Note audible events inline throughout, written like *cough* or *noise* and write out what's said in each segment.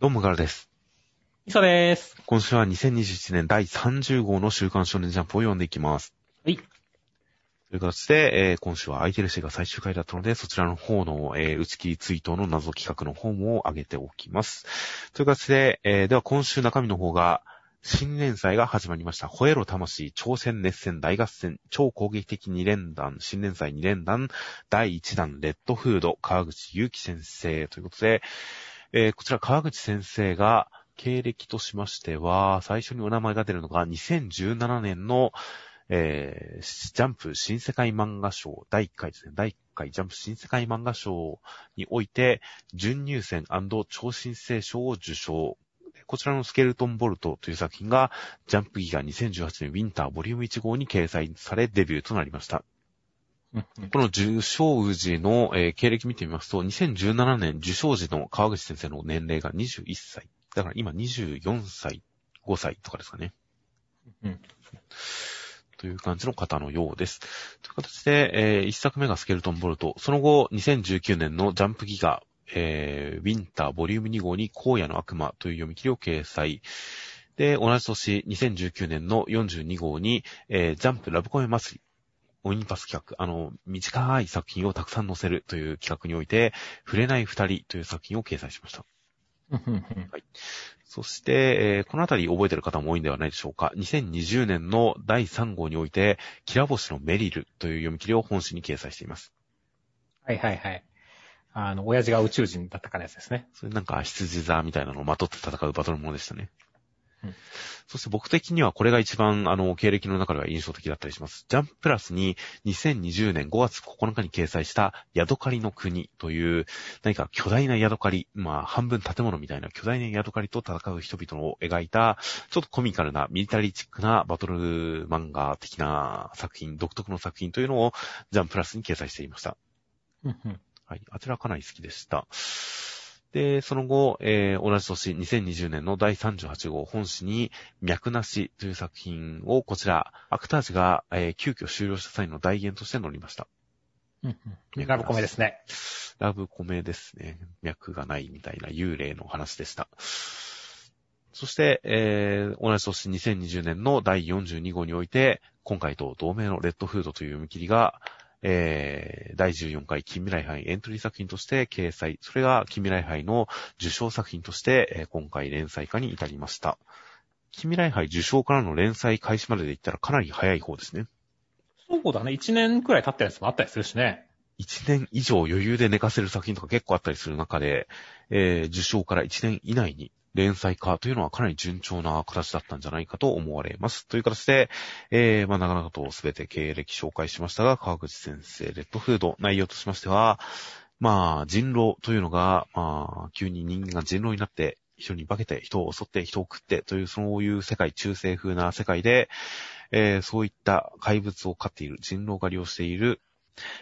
どうもガルです。みそです。今週は2021年第30号の週刊少年ジャンプを読んでいきます。はい。という形で、えー今週は空いてるシが最終回だったので、そちらの方の、えー打ち切り追悼の謎企画の方も上げておきます。という形で、えーでは今週中身の方が、新連載が始まりました。吠えろ魂、挑戦熱戦大合戦、超攻撃的2連弾、新連載2連弾、第1弾、レッドフード、川口祐希先生ということで、えーこちら川口先生が、経歴としましては、最初にお名前が出るのが2017年の、えージャンプ新世界漫画賞第1回ですね。第1回ジャンプ新世界漫画賞において、準入選超新星賞を受賞。こちらのスケルトンボルトという作品が、ジャンプギガ2018年ウィンターボリューム1号に掲載されデビューとなりました。この受賞時の、えー経歴見てみますと、2017年受賞時の川口先生の年齢が21歳。だから今24歳、5歳とかですかね。うんという感じの方のようです。という形で、え1作目がスケルトンボルト。その後、2019年のジャンプギガ、えーウィンターボリューム2号に荒野の悪魔という読み切りを掲載。で、同じ年、2019年の42号に、えージャンプラブコメ祭り。オニパス企画、あの、短い作品をたくさん載せるという企画において、触れない二人という作品を掲載しました。そして、えーこのあたり覚えてる方も多いんではないでしょうか。2020年の第3号において、キラ星のメリルという読み切りを本誌に掲載しています。はいはいはい。あの、親父が宇宙人だったかのやつですね。それなんか羊座みたいなのをまとって戦うバトルものでしたね。うんそして僕的にはこれが一番あの経歴の中では印象的だったりします。ジャンププラスに2020年5月9日に掲載したヤドカリの国という何か巨大なヤドカリ、まあ半分建物みたいな巨大なヤドカリと戦う人々を描いたちょっとコミカルなミリタリーチックなバトル漫画的な作品、独特の作品というのをジャンププラスに掲載していました。はい。あちらかなり好きでした。で、その後、えー同じ年、2020年の第38号本誌に、脈なしという作品を、こちら、アクタージが、えー急遽終了した際の代言として載りました。ラブコメですね。ラブコメですね。脈がないみたいな幽霊の話でした。そして、えー同じ年2020年の第42号において、今回と同名のレッドフードという読み切りが、えー第14回近未来杯エントリー作品として掲載。それが近未来杯の受賞作品として、えー今回連載化に至りました。近未来杯受賞からの連載開始までで言ったらかなり早い方ですね。そうだね。1年くらい経ったやつもあったりするしね。1年以上余裕で寝かせる作品とか結構あったりする中で、えー受賞から1年以内に連載化というのはかなり順調な形だったんじゃないかと思われます。という形で、えー、まあ、なかなかと全て経歴紹介しましたが、川口先生、レッドフード、内容としましては、まあ、人狼というのが、まあ、急に人間が人狼になって、人に化けて、人を襲って、人を食って、という、そういう世界、中世風な世界で、えーそういった怪物を飼っている、人狼狩りをしている、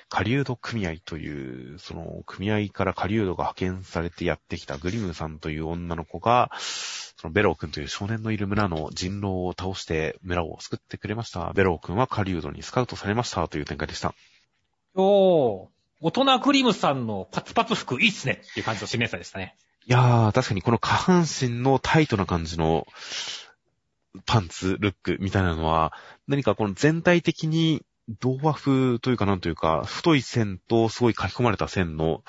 狩人組合という、その組合から狩人が派遣されてやってきたグリムさんという女の子が、そのベロー君という少年のいる村の人狼を倒して村を救ってくれました。ベロー君は狩人にスカウトされましたという展開でした。おー。大人クリムさんのパツパツ服いいっすねっていう感じの新連載でしたね。いやー、確かにこの下半身のタイトな感じのパンツ、ルックみたいなのは、何かこの全体的に童話風というかなんというか、太い線とすごい書き込まれた線の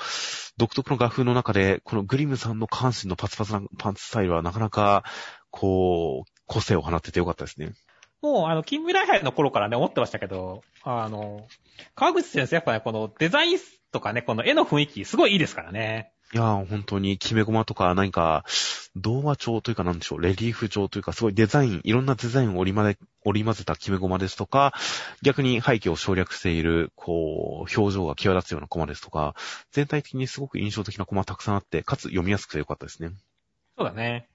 独特の画風の中で、このグリムさんの下半身のパツパツなパンツスタイルはなかなか、こう、個性を放っててよかったですね。もう、あの、近未来杯の頃からね、思ってましたけど、あの、川口先生やっぱね、このデザインとかね、この絵の雰囲気、すごいいいですからね。いやー、本当に、キメゴマとか、何か、童話調というかなんでしょう、レリーフ調というか、すごいデザイン、いろんなデザインを織り交ぜ、織り交ぜたキメゴマですとか、逆に背景を省略している、こう、表情が際立つようなコマですとか、全体的にすごく印象的なコマたくさんあって、かつ読みやすくてよかったですね。そうだね。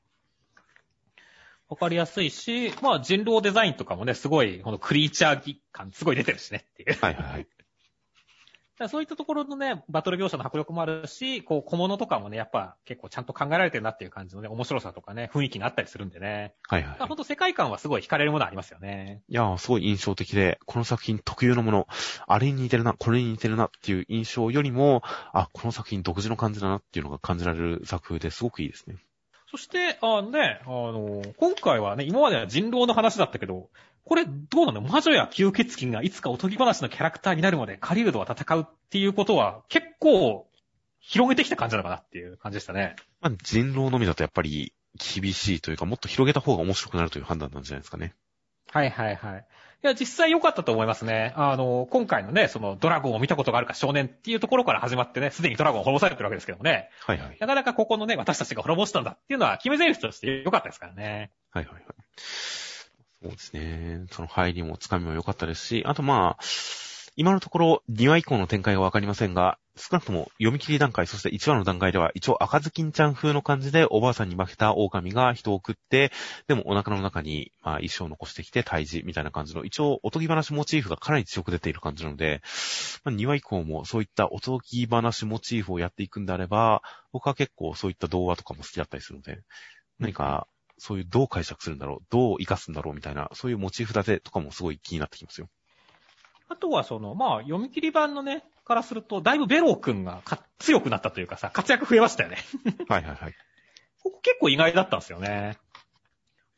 わかりやすいし、まあ人狼デザインとかもね、すごい、このクリーチャー感すごい出てるしねっていう。はいはいはい。そういったところのね、バトル描写の迫力もあるし、こう小物とかもね、やっぱ結構ちゃんと考えられてるなっていう感じのね、面白さとかね、雰囲気があったりするんでね。はいはい。ほんと世界観はすごい惹かれるものありますよね。いやー、すごい印象的で、この作品特有のもの、あれに似てるな、これに似てるなっていう印象よりも、あ、この作品独自の感じだなっていうのが感じられる作風ですごくいいですね。そして、あのね、あの、今回はね、今までは人狼の話だったけど、これどうなの？魔女や吸血鬼がいつかおとぎ話のキャラクターになるまでカリウドは戦うっていうことは結構広げてきた感じなのかなっていう感じでしたね。まあ、人狼のみだとやっぱり厳しいというか、もっと広げた方が面白くなるという判断なんじゃないですかね。はいはいはい。いや、実際良かったと思いますね。あの、今回のね、そのドラゴンを見たことがあるか少年っていうところから始まってね、すでにドラゴンを滅ぼされてるわけですけどもね。はいはい。なかなかここのね、私たちが滅ぼしたんだっていうのは決め台詞として良かったですからね。はいはいはい。そうですね。その入りもつかみも良かったですし、あとまあ、今のところ2話以降の展開がわかりませんが、少なくとも読み切り段階、そして1話の段階では一応赤ずきんちゃん風の感じでおばあさんに負けた狼が人を食って、でもお腹の中に、まあ、一生残してきて退治みたいな感じの、一応おとぎ話モチーフがかなり強く出ている感じなので、まあ、2話以降もそういったおとぎ話モチーフをやっていくんであれば、僕は結構そういった童話とかも好きだったりするので、何か、そういうどう解釈するんだろう、どう活かすんだろうみたいな、そういうモチーフ立てとかもすごい気になってきますよ。あとはその、まあ、読み切り版のね、からすると、だいぶベロー君がか強くなったというかさ、活躍増えましたよね。はいはいはい。ここ結構意外だったんですよね。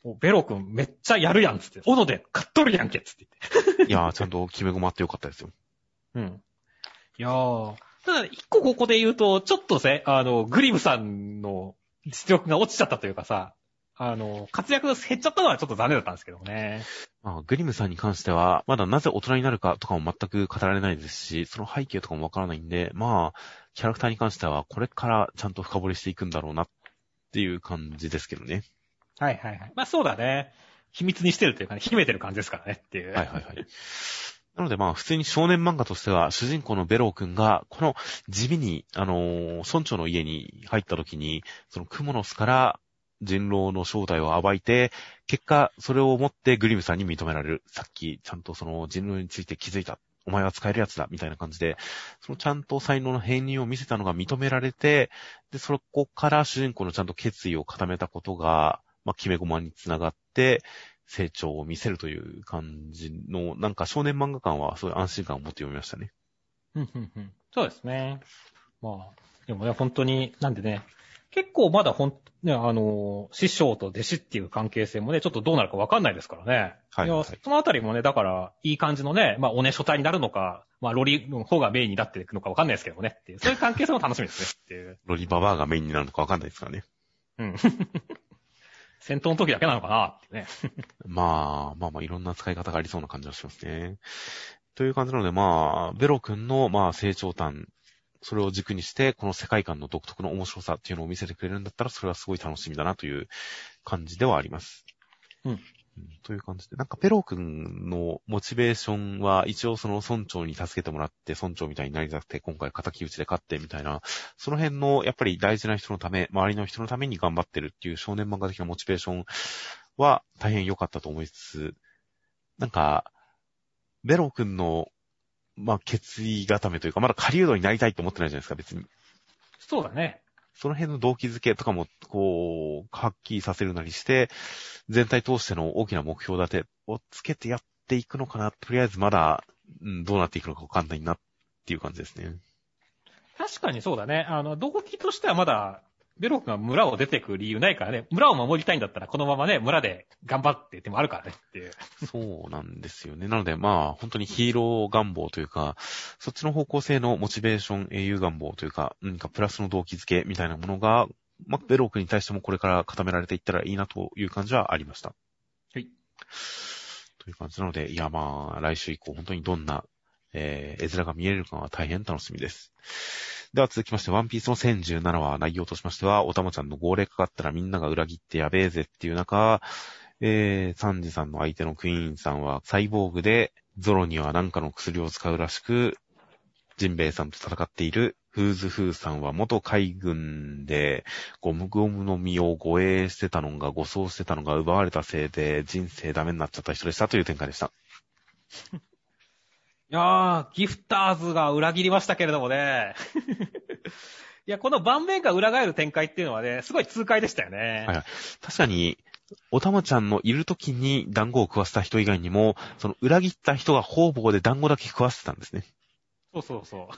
おベロー君めっちゃやるやんっつって、斧で買っとるやんけっつって言って。*laughs* いやー、ちゃんと決め駒あってよかったですよ。うん。いやー。ただね、一個ここで言うと、ちょっとね、あの、グリムさんの実力が落ちちゃったというかさ、あの、活躍が減っちゃったのはちょっと残念だったんですけどね。まあ、グリムさんに関しては、まだなぜ大人になるかとかも全く語られないですし、その背景とかもわからないんで、まあ、キャラクターに関してはこれからちゃんと深掘りしていくんだろうなっていう感じですけどね。はいはいはい。まあそうだね。秘密にしてるというかね、秘めてる感じですからねっていう。はいはいはい。なのでまあ普通に少年漫画としては主人公のベロー君がこの地味にあのー村長の家に入った時にそのクモの巣から人狼の正体を暴いて結果それをもってグリムさんに認められる。さっきちゃんとその人狼について気づいた。お前は使えるやつだ。みたいな感じでそのちゃんと才能の変任を見せたのが認められてで、そこから主人公のちゃんと決意を固めたことがまあ決め駒につながって成長を見せるという感じの、なんか少年漫画感はすごいう安心感を持って読みましたね。うんうんうんそうですね。まあ、でもね、本当に、なんでね、結構まだほん、ね、あの、師匠と弟子っていう関係性もね、ちょっとどうなるかわかんないですからね。はいはいやそのあたりもね、だから、いい感じのね、まあ、おね書体になるのか、まあ、ロリの方がメインになっていくのかわかんないですけどねっていう、そういう関係性も楽しみですねっていう。*laughs* ロリババアがメインになるのかわかんないですからね。うん。戦闘の時だけなのかなってね。*laughs* まあ、まあまあいろんな使い方がありそうな感じがしますね。という感じなので、まあ、ベロ君の、まあ、成長端、それを軸にして、この世界観の独特の面白さっていうのを見せてくれるんだったら、それはすごい楽しみだなという感じではあります。うんという感じで、なんかペロ君のモチベーションは一応その村長に助けてもらって村長みたいになりたくて今回敵討ちで勝ってみたいな、その辺のやっぱり大事な人のため、周りの人のために頑張ってるっていう少年漫画的なモチベーションは大変良かったと思いつつ、なんか、ベロ君の、まあ、決意固めというか、まだ狩人になりたいと思ってないじゃないですか、別に。そうだね。その辺の動機づけとかも、こう、はっきりさせるなりして、全体通しての大きな目標立てをつけてやっていくのかな。とりあえずまだ、うん、どうなっていくのかわかんないなっていう感じですね。確かにそうだね。あの、動機としてはまだ、ベロ君が村を出てく理由ないからね。村を守りたいんだったら、このままね、村で頑張ってってもあるからねっていう。そうなんですよね。なのでまあ、本当にヒーロー願望というか、そっちの方向性のモチベーション、英雄願望というか、何かプラスの動機づけみたいなものが、まあ、ベロー君に対してもこれから固められていったらいいなという感じはありました。はい。という感じなので、いやまあ、来週以降本当にどんな、えー、絵面が見えるかは大変楽しみです。では続きまして、ワンピースの1017話内容としましては、おたまちゃんの号令かかったらみんなが裏切ってやべえぜっていう中、えー、サンジさんの相手のクイーンさんはサイボーグで、ゾロには何かの薬を使うらしく、ジンベエさんと戦っているフーズフーさんは元海軍で、ゴムゴムの実を護衛してたのが、護送してたのが奪われたせいで、人生ダメになっちゃった人でしたという展開でした。いやー、ギフターズが裏切りましたけれどもね。*laughs* いや、この盤面が裏返る展開っていうのはね、すごい痛快でしたよね。はい確かに、おたまちゃんのいる時に団子を食わせた人以外にも、その裏切った人が方々で団子だけ食わせてたんですね。そうそうそ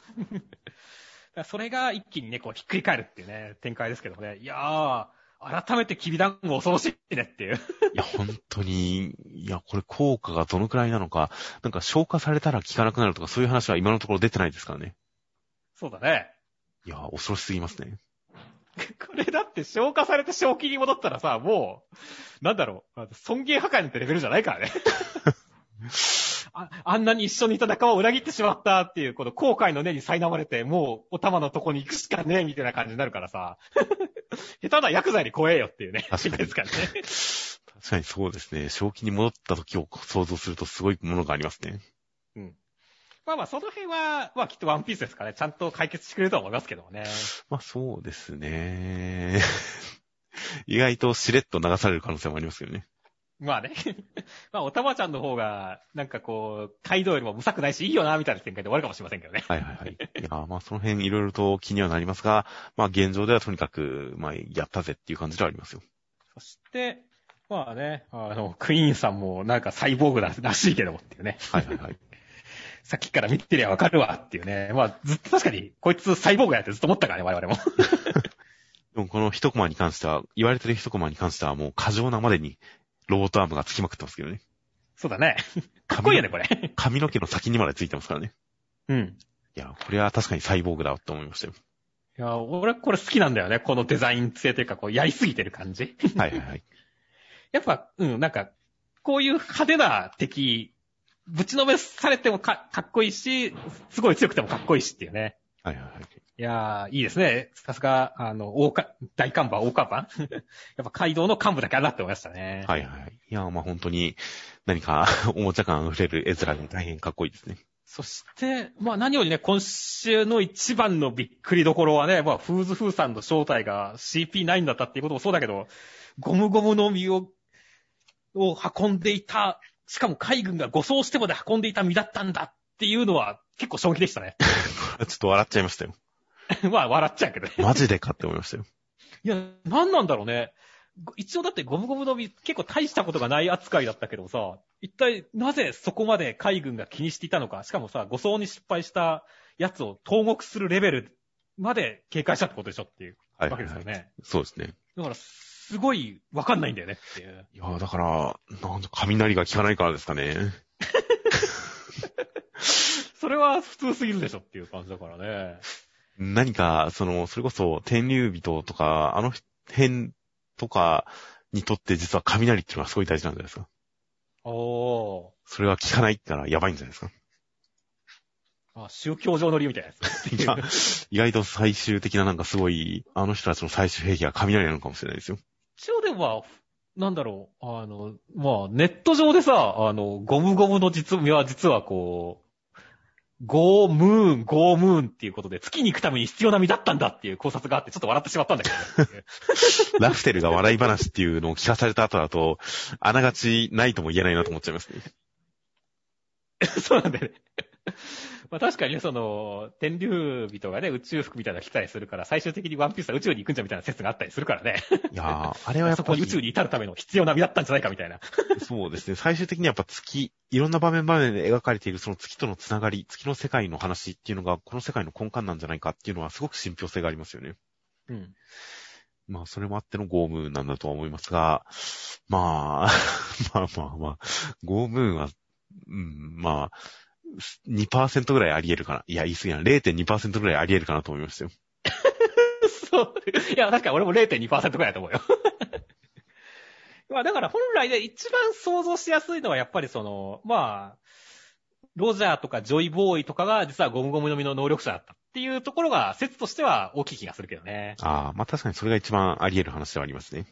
う。*laughs* それが一気にね、こうひっくり返るっていうね、展開ですけどね。いやー、改めてきびだんご恐ろしいねっていう。いや、本当に、いや、これ効果がどのくらいなのか、なんか消化されたら効かなくなるとか、そういう話は今のところ出てないですからね。そうだね。いや、恐ろしすぎますね。*laughs* これだって消化されて正気に戻ったらさ、もう、なんだろう、尊厳破壊なんてレベルじゃないからね。*laughs* ああんなに一緒にいた仲間を裏切ってしまったっていう、この後悔の根に苛まれて、もうお玉のとこに行くしかねえみたいな感じになるからさ。*laughs* 下手なヤクザより怖えよっていうね。確かにですからね。確かにそうですね。正気に戻った時を想像するとすごいものがありますね。まあまあ、その辺は、まあきっとワンピースですからね。ちゃんと解決してくれるとは思いますけどもね。まあそうですね。*laughs* 意外としれっと流される可能性もありますけどね。まあね。*laughs* まあ、おたまちゃんの方が、なんかこう、カイドウよりも無策ないし、いいよな、みたいな展開で終わるかもしれませんけどね。はいはいはい。いや、まあその辺いろいろと気にはなりますが、まあ現状ではとにかく、まあやったぜっていう感じではありますよ。そして、まあね、あの、クイーンさんもなんかサイボーグだらしいけどもっていうね。はいはいはい。*laughs* さっきから見てりゃわかるわっていうね。まあ、ずっと確かに、こいつサイボーグやってずっと思ったからね、我々も。*laughs* でもこの一コマに関しては、言われてる一コマに関してはもう過剰なまでにロボットアームがつきまくってますけどね。そうだね。かっこいいよね、これ。髪の毛の先にまでついてますからね。うん。いや、これは確かにサイボーグだと思いましたよ。いや、俺これ好きなんだよね。このデザイン性というか、こう、やりすぎてる感じ。はいはいはい。*laughs* やっぱ、うん、なんか、こういう派手な敵、ぶちのめされてもかかっこいいし、すごい強くてもかっこいいしっていうね。はいはいはい。いやー、いいですね。さすが、あの、大か、大看板、大看板 *laughs* やっぱ街道の幹部だけあるなって思いましたね。はいはいはい。いや、まあ本当に何か *laughs* おもちゃ感溢れる絵面で大変かっこいいですね。そして、まあ何よりね、今週の一番のびっくりどころはね、まあ、フーズフーさんの正体が CP9 だったっていうこともそうだけど、ゴムゴムの実を、を運んでいた、しかも海軍が護送してまで運んでいた実だったんだっていうのは結構衝撃でしたね。*laughs* ちょっと笑っちゃいましたよ。*laughs* まあ笑っちゃうけどね。マジでかって思いましたよ。いや、なんなんだろうね。一応だってゴムゴムの実結構大したことがない扱いだったけどさ、一体なぜそこまで海軍が気にしていたのか、しかもさ、護送に失敗したやつを投獄するレベルまで警戒したってことでしょっていうはいわはいはい。けですよね。そうですね。だから、すごいわかんないんだよねっていう。いや、だから、なんだ、雷が効かないからですかね。*laughs* それは普通すぎるでしょっていう感じだからね。何か、その、それこそ、天竜人とか、あの辺とかにとって実は雷っていうのはすごい大事なんじゃないですか。おー。それは効かないってのはやばいんじゃないですか。あ宗教上の理由みたいなやつ。いや、意外と最終的ななんかすごい、あの人たちの最終兵器は雷なのかもしれないですよ。一応でも、なんだろう、あの、まあ、ネット上でさ、あの、ゴムゴムの実味は実はこう、ゴームーン、ゴームーンっていうことで、月に行くために必要な身だったんだっていう考察があって、ちょっと笑ってしまったんだけど、*laughs* ラフテルが笑い話っていうのを聞かされた後だと、あながちないとも言えないなと思っちゃいますね。*laughs* そうなんだよね。まあ確かにね、その、天竜人がね、宇宙服みたいなの着たりするから、最終的にワンピースは宇宙に行くんじゃみたいな説があったりするからね。いやー、あれはやっそぱり、こに宇宙に至るための必要な身だったんじゃないかみたいな。そうですね。最終的にやっぱ月、いろんな場面場面で描かれているその月とのつながり、月の世界の話っていうのが、この世界の根幹なんじゃないかっていうのはすごく信憑性がありますよね。うん。まあ、それもあってのゴームーンなんだとは思いますが、まあ、*laughs* まあまあまあ、ゴームーンは、うん、まあ、2%ぐらいあり得るかな。いや、言い過ぎな。0.2%ぐらいあり得るかなと思いましたよ。*laughs* そう。いや、確かに俺も0.2%くらいだと思うよ。*laughs* まあだから本来で一番想像しやすいのはやっぱりその、まあ、ロジャーとかジョイボーイとかが実はゴムゴムの実の能力者だったっていうところが説としては大きい気がするけどね。ああ、まあ確かにそれが一番あり得る話ではありますね。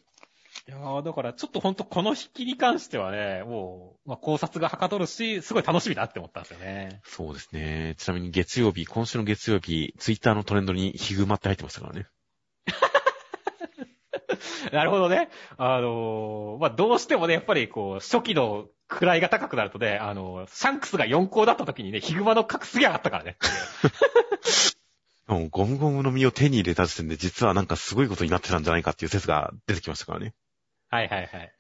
いやーだからちょっとほんとこの引きに関してはね、もう、まあ考察がはかどるし、すごい楽しみだって思ったんですよね。そうですね。ちなみに月曜日、今週の月曜日、ツイッターのトレンドにヒグマって入ってましたからね。*laughs* なるほどね。あのーまあ、どうしてもね、やっぱりこう、初期の位が高くなるとね、あのーシャンクスが4校だった時にね、ヒグマの格すげえ上がったからね。*laughs* もうゴムゴムの実を手に入れた時点で実はなんかすごいことになってたんじゃないかっていう説が出てきましたからね。はいはいはい。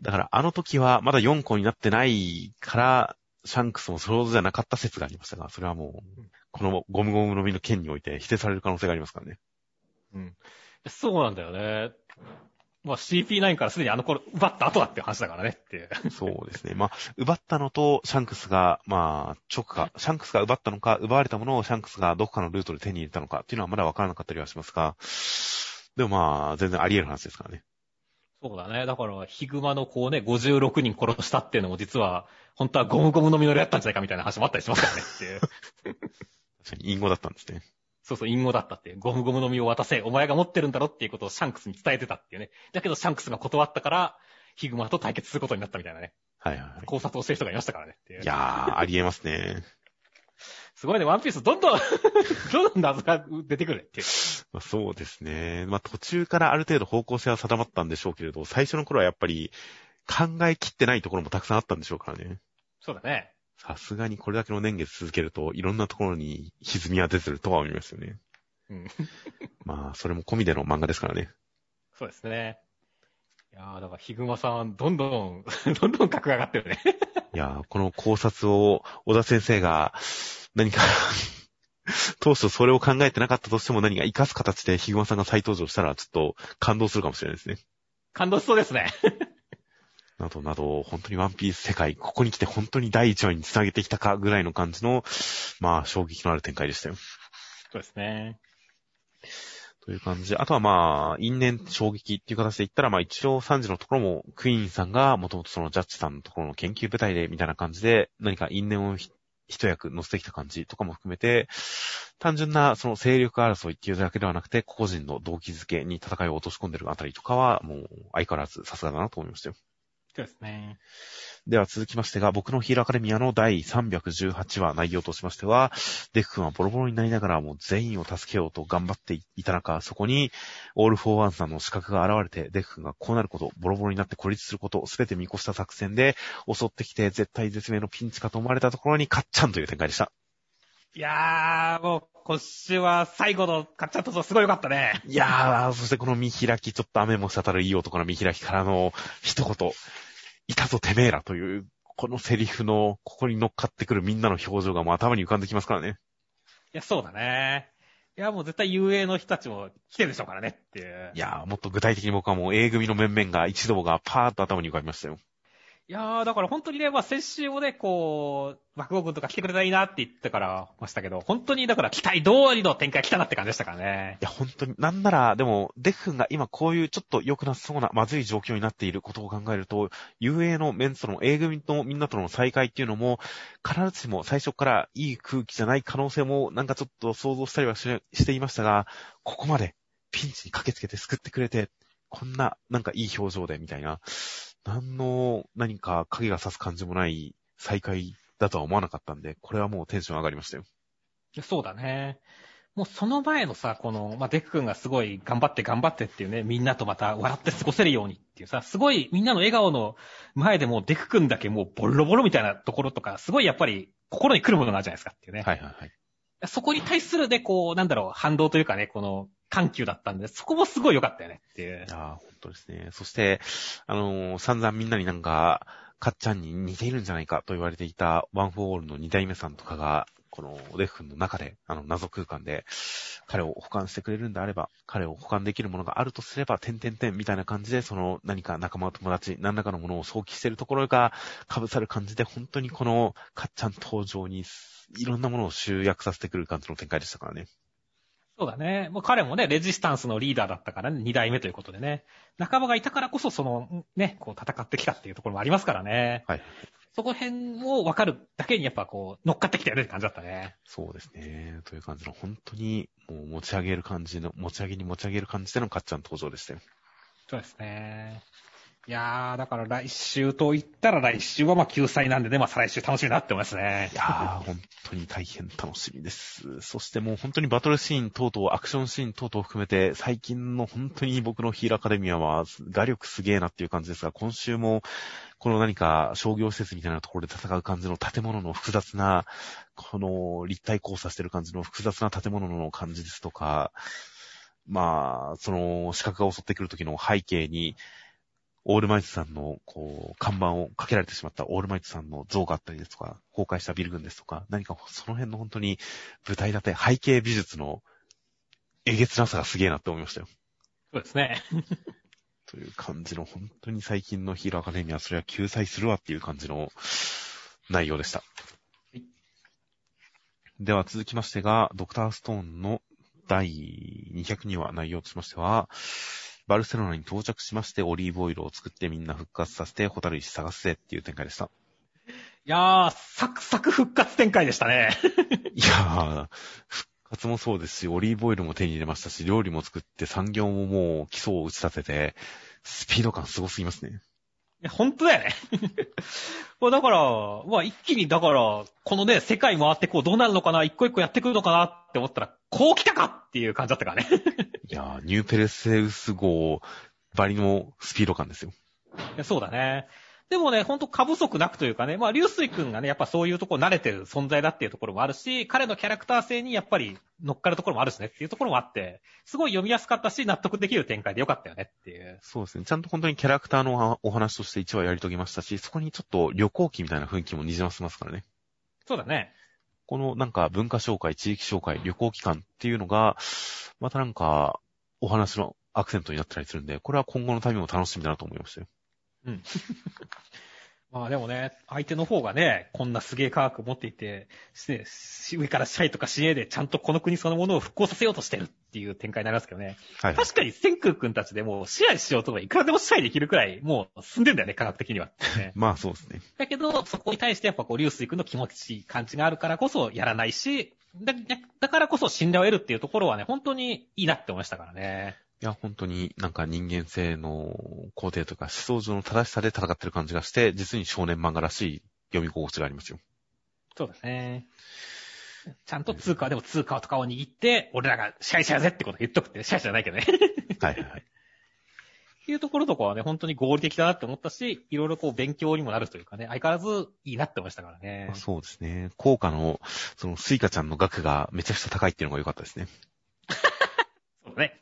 だからあの時はまだ4個になってないから、シャンクスもそれほどじゃなかった説がありましたが、それはもう、このゴムゴムの実の件において否定される可能性がありますからね。うん。そうなんだよね。まあ CP9 からすでにあの頃奪った後だっていう話だからねっていう。そうですね。まあ、奪ったのと、シャンクスが、まあ、直か、シャンクスが奪ったのか、奪われたものをシャンクスがどこかのルートで手に入れたのかっていうのはまだわからなかったりはしますが、でもまあ、全然あり得る話ですからね。そうだね。だから、ヒグマのこうね、56人殺したっていうのも実は、本当はゴムゴムの実りやったんじゃないかみたいな話もあったりしますからねっていう。*laughs* 確かに隠語だったんですね。そうそう、隠語だったっていう。ゴムゴムの実を渡せ、お前が持ってるんだろっていうことをシャンクスに伝えてたっていうね。だけどシャンクスが断ったから、ヒグマと対決することになったみたいなね。はいはいはい。考察をしてる人がいましたからねっていう。いやー、あり得ますね。すごいね、ワンピースどんどん、*laughs* どんどん謎が出てくるっていう。まあ、そうですね。まあ途中からある程度方向性は定まったんでしょうけれど、最初の頃はやっぱり考えきってないところもたくさんあったんでしょうからね。そうだね。さすがにこれだけの年月続けると、いろんなところに歪みは出てるとは思いますよね。うん。*laughs* まあ、それも込みでの漫画ですからね。そうですね。いやー、だからヒグマさん、どんどん、*laughs* どんどん格が上がってるね。*laughs* いやー、この考察を小田先生が何か *laughs* 当初それを考えてなかったとしても何か活かす形でヒグマさんが再登場したらちょっと感動するかもしれないですね。感動しそうですね。な *laughs* どなど、本当にワンピース世界、ここに来て本当に第一話につなげてきたかぐらいの感じの、まあ、衝撃のある展開でしたよ。そうですね。という感じ。あとはまあ、因縁衝撃っていう形で言ったら、まあ一応3時のところも、クイーンさんがもともとそのジャッジさんのところの研究部隊でみたいな感じで、何か因縁をひ一役乗せてきた感じとかも含めて、単純なその勢力争いっていうだけではなくて、個人の動機づけに戦いを落とし込んでるあたりとかは、もう相変わらずさすがだなと思いましたよ。そうですね。では続きましてが、僕のヒーローアカデミアの第318話内容としましては、デク君はボロボロになりながらも全員を助けようと頑張っていた中、そこに、オール・フォー・ワンさんの刺客が現れて、デク君がこうなること、ボロボロになって孤立すること、すべて見越した作戦で、襲ってきて絶対絶命のピンチかと思われたところに、カッチャンという展開でした。いやー、もう、今週は最後のカッチャンとすごい良かったね。いやー、そしてこの見開き、ちょっと雨も滴るいい男の見開きからの一言、いたぞてめえらという、このセリフの、ここに乗っかってくるみんなの表情がもう頭に浮かんできますからね。いや、そうだね。いや、もう絶対遊泳の人たちも来てるでしょうからねっていう。いやー、もっと具体的に僕はもう A 組の面々が一同がパーッと頭に浮かびましたよ。いやー、だから本当にね、まあ先週もね、こう、爆豪軍とか来てくれたらいいなって言ってからましたけど、本当にだから期待通りの展開来たなって感じでしたからね。いや、本当に、なんなら、でも、デフ君が今こういうちょっと良くなそうな、まずい状況になっていることを考えると、遊泳のメンツとの A 組とみんなとの再会っていうのも、必ずしも最初からいい空気じゃない可能性も、なんかちょっと想像したりはしていましたが、ここまでピンチに駆けつけて救ってくれて、こんな、なんかいい表情で、みたいな、何の、何か影が差す感じもない再会だとは思わなかったんで、これはもうテンション上がりましたよ。そうだね。もうその前のさ、この、まあ、デク君がすごい頑張って頑張ってっていうね、みんなとまた笑って過ごせるようにっていうさ、すごいみんなの笑顔の前でもうデク君だけもうボロボロみたいなところとか、すごいやっぱり心に来るものがあるじゃないですかっていうね。はいはいはい。そこに対するね、こう、なんだろう、反動というかね、この、緩急だったんで、そこもすごい良かったよねっていうい。やー、本当ですね。そして、あのー散々みんなになんか、かっちゃんに似ているんじゃないかと言われていたワンフォーオールの二代目さんとかが、このデフ君の中で、あの謎空間で、彼を保管してくれるんであれば、彼を保管できるものがあるとすれば、点点点みたいな感じで、その何か仲間友達、何らかのものを想起しているところが被さる感じで、本当にこのかっちゃん登場に、いろんなものを集約させてくる感じの展開でしたからね。そうだね。もう彼もね、レジスタンスのリーダーだったからね、二代目ということでね。仲間がいたからこそ、その、ね、こう戦ってきたっていうところもありますからね。はい。そこ辺を分かるだけにやっぱこう、乗っかってきたよねって感じだったね。そうですね。という感じの、本当に、もう持ち上げる感じの、持ち上げに持ち上げる感じでのかっちゃん登場でしたよ。そうですね。いやー、だから来週と言ったら来週はまあ救済なんでね、まあ再来週楽しみだって思いますねい。やー、本当に大変楽しみです。そしてもう本当にバトルシーン等々、アクションシーン等々含めて、最近の本当に僕のヒーローアカデミアは、画力すげーなっていう感じですが、今週も、この何か商業施設みたいなところで戦う感じの建物の複雑な、この立体交差してる感じの複雑な建物の感じですとか、まあ、その資格が襲ってくる時の背景に、オールマイトさんの、こう、看板をかけられてしまったオールマイトさんの像があったりですとか、崩壊したビル群ですとか、何かその辺の本当に舞台立て、背景美術のえげつなさがすげえなって思いましたよ。そうですね。*laughs* という感じの、本当に最近のヒーローアカデミア、それは救済するわっていう感じの内容でした。はいでは続きましてが、ドクターストーンの第202話内容としましては、バルセロナに到着しまして、オリーブオイルを作ってみんな復活させて、ホタル石探すぜっていう展開でした。いやー、サクサク復活展開でしたね。*laughs* いやー、復活もそうですし、オリーブオイルも手に入れましたし、料理も作って産業ももう基礎を打ち立てて、スピード感すごすぎますね。いや、本当だよね。*laughs* まあだから、まあ一気に、だから、このね、世界回ってこうどうなるのかな、一個一個やってくるのかなって思ったら、こう来たかっていう感じだったからね。*laughs* いやー、ニューペレセウス号ばりのスピード感ですよ。いやそうだね。でもね、ほんと過不足なくというかね、まあ、流水くんがね、やっぱそういうところ慣れてる存在だっていうところもあるし、彼のキャラクター性にやっぱり乗っかるところもあるしねっていうところもあって、すごい読みやすかったし、納得できる展開でよかったよねっていう。そうですね。ちゃんと本当にキャラクターのお話として1話やり遂げましたし、そこにちょっと旅行記みたいな雰囲気も滲ませますからね。そうだね。このなんか文化紹介、地域紹介、旅行機関っていうのが、またなんかお話のアクセントになったりするんで、これは今後の旅も楽しみだなと思いましたよ。うんまあでもね、相手の方がね、こんなすげえ科学持っていて、ね上から支配とか支援でちゃんとこの国そのものを復興させようとしてるっていう展開になりますけどね。はい。確かに千空くんたちでもう支配しようとかいくらでも支配できるくらい、もう進んでんだよね、科学的には。ね *laughs* まあそうですね。だけど、そこに対してやっぱこう、流水君の気持ちいい感じがあるからこそやらないし、だだからこそ信頼を得るっていうところはね、本当にいいなって思いましたからね。いや、本当になんか人間性の肯定とか思想上の正しさで戦ってる感じがして、実に少年漫画らしい読み心地がありますよ。そうですね。ちゃんと通貨でも通貨とかを握って、俺らが支配者やぜってこと言っとくって、支配者じゃないけどね。はいはいはい。っていうところとかはね、本当に合理的だなって思ったし、いろいろこう勉強にもなるというかね、相変わらずいいなって思いましたからね。そうですね。効果の、そのスイカちゃんの額がめちゃくちゃ高いっていうのが良かったですね。*laughs* そうね。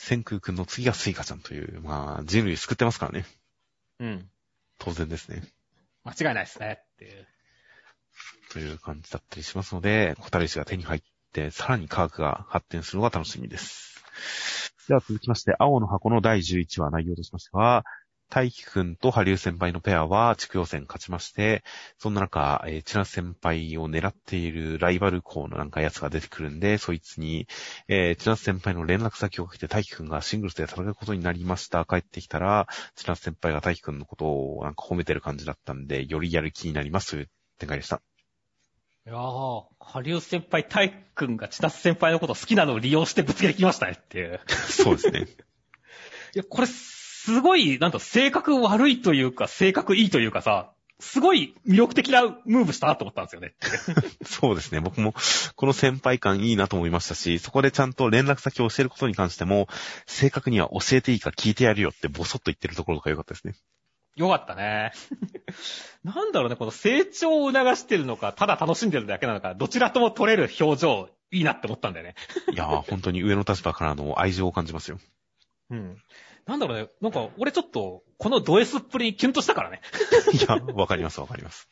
千空くんの次がスイカちゃんという、まあ、人類救ってますからね。うん。当然ですね。間違いないですね。っていう。という感じだったりしますので、ホタル石が手に入って、さらに科学が発展するのが楽しみです。では続きまして、アオのハコの第11話内容としましては、大輝くんと羽生先輩のペアは地区予選勝ちまして、そんな中、えー、千奈先輩を狙っているライバル校のなんかやつが出てくるんで、そいつに、えー、千奈先輩の連絡先をかけて大輝くんがシングルスで戦うことになりました。帰ってきたら、千奈先輩が大輝くんのことをなんか褒めてる感じだったんで、よりやる気になりますという展開でした。いやー、ハリウ先輩、タイ君が千夏先輩のこと好きなのを利用してぶつけてきましたねっていう。*laughs* そうですね。いや、これ、すごい、なんと性格悪いというか、性格いいというかさ、すごい魅力的なムーブしたなと思ったんですよね。*laughs* そうですね。僕も、この先輩感いいなと思いましたし、そこでちゃんと連絡先を教えることに関しても、正確には教えていいか聞いてやるよってボソッと言ってるところとか良かったですね。よかったね。*laughs* なんだろうね、この成長を促してるのか、ただ楽しんでるだけなのか、どちらとも取れる表情、いいなって思ったんだよね。いやー、本当に上の立場からの愛情を感じますよ。うん。なんだろうね、なんか、俺ちょっと、このド S っぷりにキュンとしたからね。*laughs* いや、わかりますわかります。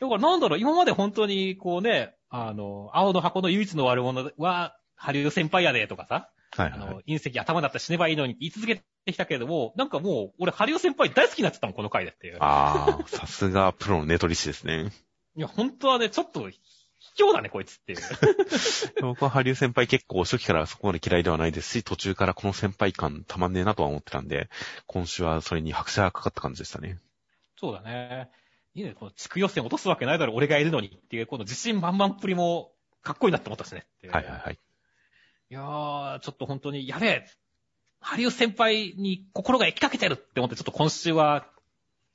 だからなんだろう、今まで本当に、こうね、あの、青の箱の唯一の悪者は、ハリウ先輩やでとかさ、はいはい、あの、隕石頭だったら死ねばいいのに言い続けてきたけれども、なんかもう、俺、ハリウ先輩大好きになっちゃったもん、この回でっていう。あー、さすがプロのネトリ師ですね。いや、本当はね、ちょっと、卑怯だね、こいつっていう。*laughs* 僕はハリウ先輩結構初期からそこまで嫌いではないですし、途中からこの先輩感たまんねえなとは思ってたんで、今週はそれに拍車がかかった感じでしたね。そうだね。いいね、この地区予選落とすわけないだろ、俺がいるのにっていう、この自信満々っぷりも、かっこいいなって思ったしね。はいはいはい。いやー、ちょっと本当に、やべえ、ハリウ先輩に心が生きかけてるって思って、ちょっと今週は、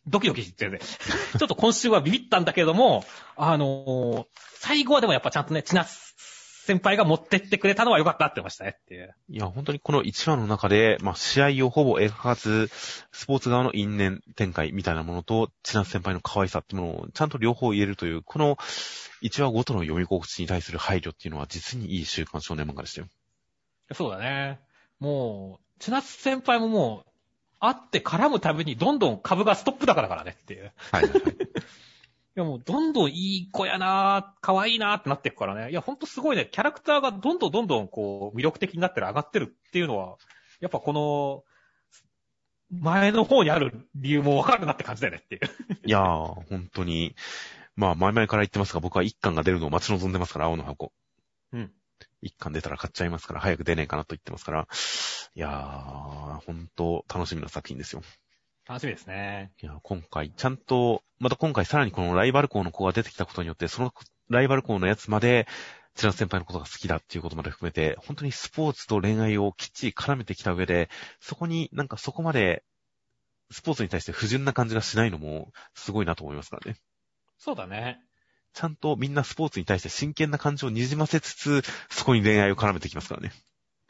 ドキドキしてるね。*laughs* ちょっと今週はビビったんだけども、あのー、最後はでもやっぱちゃんとね、千夏先輩が持ってってくれたのは良かったって思いましたねっていう。いや、本当にこの1話の中で、まあ、試合をほぼ描かず、スポーツ側の因縁展開みたいなものと、千夏先輩の可愛さってものをちゃんと両方言えるという、この1話ごとの読み心地に対する配慮っていうのは実にいい週刊少年漫画でしたよ。そうだね。もう、千夏先輩ももう、会って絡むたびにどんどん株がストップだからからねっていう。はいはいはい。*laughs* いやもうどんどんいい子やな可愛いなってなっていくからね。いやほんとすごいね、キャラクターがどんどんどんどんこう魅力的になってる、上がってるっていうのは、やっぱこの、前の方にある理由もわかるなって感じだよねっていう。*laughs* いやー、本当に、まあ前々から言ってますが、僕は一巻が出るのを待ち望んでますから、青の箱。うん。一巻出たら買っちゃいますから、早く出ねえかなと言ってますから、いやー、本当楽しみな作品ですよ。楽しみですね。いや、今回、ちゃんと、また今回さらにこのライバル校の子が出てきたことによって、そのライバル校のやつまで、千奈先輩のことが好きだっていうことまで含めて、本当にスポーツと恋愛をきっちり絡めてきた上で、そこになんかそこまで、スポーツに対して不純な感じがしないのも、すごいなと思いますからね。そうだね。ちゃんとみんなスポーツに対して真剣な感情をにじませつつ、そこに恋愛を絡めてきますからね。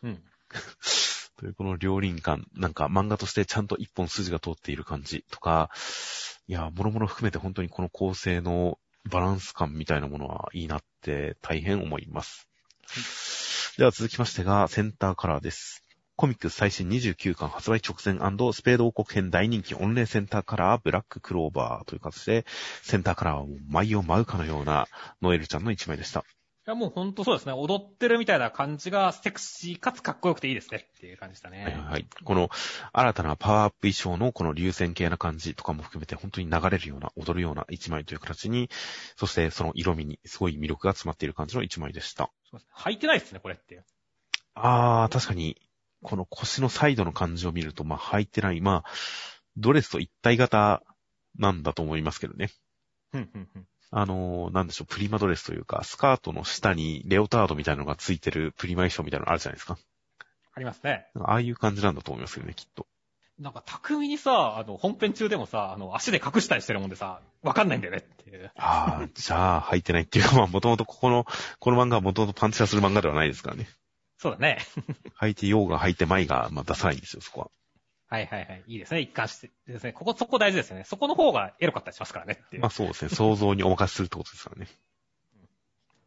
うん。*laughs* というこの両輪感、なんか漫画としてちゃんと一本筋が通っている感じとか、いや、もろもろ含めて本当にこの構成のバランス感みたいなものはいいなって大変思います。では続きましてが、センターカラーです。コミックス最新29巻発売直前スペード王国編大人気オンレイセンターカラーブラッククローバーという形で、センターカラーは舞を舞うかのようなノエルちゃんの一枚でした。いや、もうほんとそうですね。踊ってるみたいな感じがセクシーかつかっこよくていいですねっていう感じでしたね。はいはいはい。この新たなパワーアップ衣装のこの流線形な感じとかも含めて本当に流れるような、踊るような一枚という形に、そしてその色味にすごい魅力が詰まっている感じの一枚でした。そうですね履いてないですね、これって。あー、確かに、この腰のサイドの感じを見ると、まあ履いてない、まあ、ドレスと一体型なんだと思いますけどね。うん、うん、うん。あのーなんでしょう、プリマドレスというか、スカートの下にレオタードみたいなのがついてるプリマ衣装みたいなのあるじゃないですか。ありますね。ああいう感じなんだと思いますよね、きっと。なんか、巧にさ、あの、本編中でもさ、あの、足で隠したりしてるもんでさ、わかんないんだよねっていう。ああ、じゃあ、履いてないっていうか、まあ、もともとここの、この漫画はもともとパンチラする漫画ではないですからね。そうだね。履いてようが履いてまいが、まあ、出さないんですよ、そこは。はいはいはい。いいですね。一貫してですね。ここ、そこ大事ですよね。そこの方がエロかったりしますからね。まあ、そうですね。想像にお任せするってことですからね。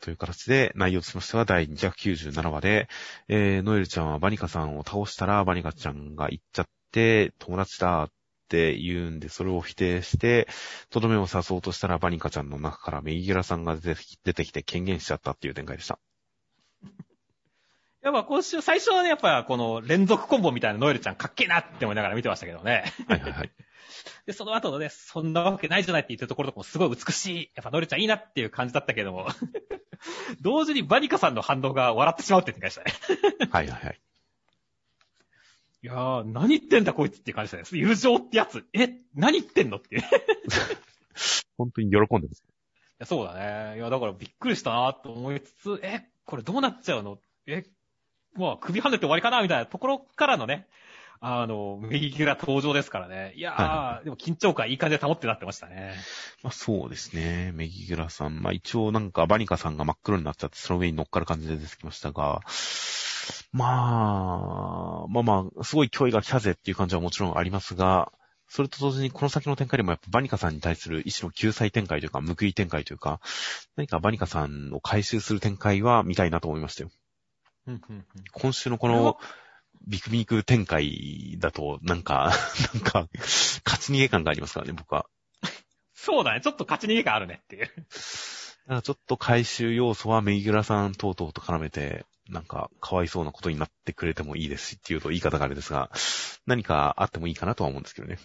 という形で、内容としましては第297話で、えー、ノエルちゃんはバニカさんを倒したら、バニカちゃんが行っちゃって、友達だって言うんで、それを否定して、とどめを刺そうとしたら、バニカちゃんの中からメギギラさんが出てきて権限しちゃったっていう展開でした。やっぱ今週、最初はね、やっぱこの連続コンボみたいなノエルちゃんかっけえなって思いながら見てましたけどね。はいはいはい。*laughs* で、その後のね、そんなわけないじゃないって言ってるところとかもすごい美しい。やっぱノエルちゃんいいなっていう感じだったけども。*laughs* 同時にバニカさんの反応が笑ってしまうって展開でしたね。はいはいはい。いやー、何言ってんだこいつっていう感じでしたね。友情ってやつ。え、何言ってんのって *laughs* 本当に喜んでます。やそうだね。いや、だからびっくりしたなと思いつつ、え、これどうなっちゃうの？え、まあ、首跳ねて終わりかなみたいなところからのね、あの、右ギラ登場ですからね。いやー、はでも緊張感いい感じで保ってなってましたね。まあそうですね。メギグラさん。まあ一応なんかバニカさんが真っ黒になっちゃって、その上に乗っかる感じで出てきましたが、まあ、まあまあ、すごい脅威が来たぜっていう感じはもちろんありますが、それと同時にこの先の展開でもやっぱバニカさんに対する意志の救済展開というか、報い展開というか、何かバニカさんを回収する展開は見たいなと思いましたよ。うんうんうん今週のこの、ビクビク展開だと、なんか、*laughs* なんか、勝ち逃げ感がありますからね、僕は。そうだね。ちょっと勝ち逃げ感あるねっていう。ちょっと回収要素はメギュラさん等々と絡めて、なんか、かわいそうなことになってくれてもいいですしっていうと言い方があれですが、何かあってもいいかなとは思うんですけどね。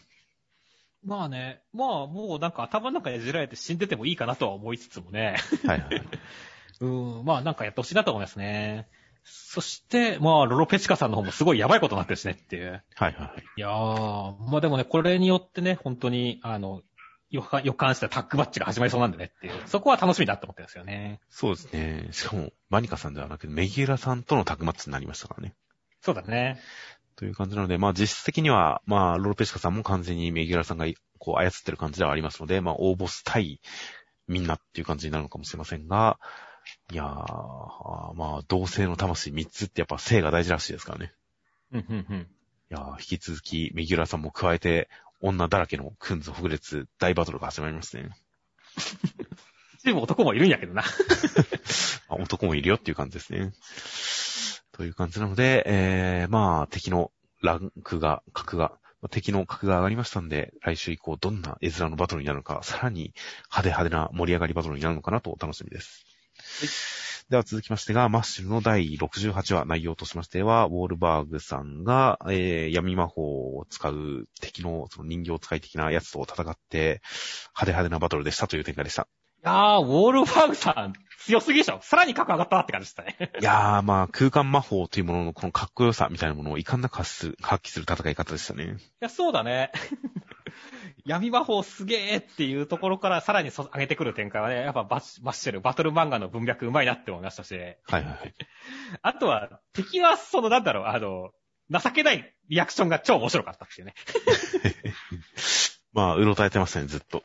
まあね、まあもうなんか頭の中でじられて死んでてもいいかなとは思いつつもね。はいはいはい。*laughs* うん、まあなんかやってほしいなと思いますね。そして、まあ、ロロペチカさんの方もすごいやばいことになってるしねっていう。はいはいはい。いやー、まあでもね、これによってね、本当に、あの、予感予感したタッグマッチが始まりそうなんでねっていう。そこは楽しみだって思ってるんですよね。そうですね。しかも、バニカさんではなくて、メギュラさんとのタグマッチになりましたからね。そうだね。という感じなので、まあ実質的には、まあ、ロロペシカさんも完全にメギュラさんがこう操ってる感じではありますので、まあ、大ボス対みんなっていう感じになるのかもしれませんが、いやー、まあ、同性の魂3つってやっぱ性が大事らしいですからね。うん、うん、うん。いやー、引き続き、メギュラさんも加えて、女だらけのクンズ・ホグレツ大バトルが始まりますね。チーム男もいるんやけどな。ま *laughs* あ男もいるよっていう感じですね。という感じなので、えー、まあ、敵のランクが、格が、まあ敵の格が上がりましたんで、来週以降どんな絵面のバトルになるのか、さらに派手派手な盛り上がりバトルになるのかなと楽しみです。では続きましてが、マッシュルの第68話内容としましては、ウォールバーグさんが、えー、闇魔法を使う敵のその人形使い的なやつと戦って、派手派手なバトルでしたという展開でした。いやー、ウォールバーグさん、強すぎでしょさらに格上がったなって感じでしたね。いやー、まあ、空間魔法というもののこのかっこよさみたいなものをいかんなく発する発揮する戦い方でしたね。いや、そうだね。*laughs* 闇魔法すげーっていうところからさらにそ上げてくる展開はね、やっぱバッバッシェル、バトル漫画の文脈うまいなって思いましたし、はいはいはい。*laughs* あとは、敵はそのなんだろう、あの、情けないリアクションが超面白かったっていうね。*laughs* まあ、うろたえてましたね、ずっと。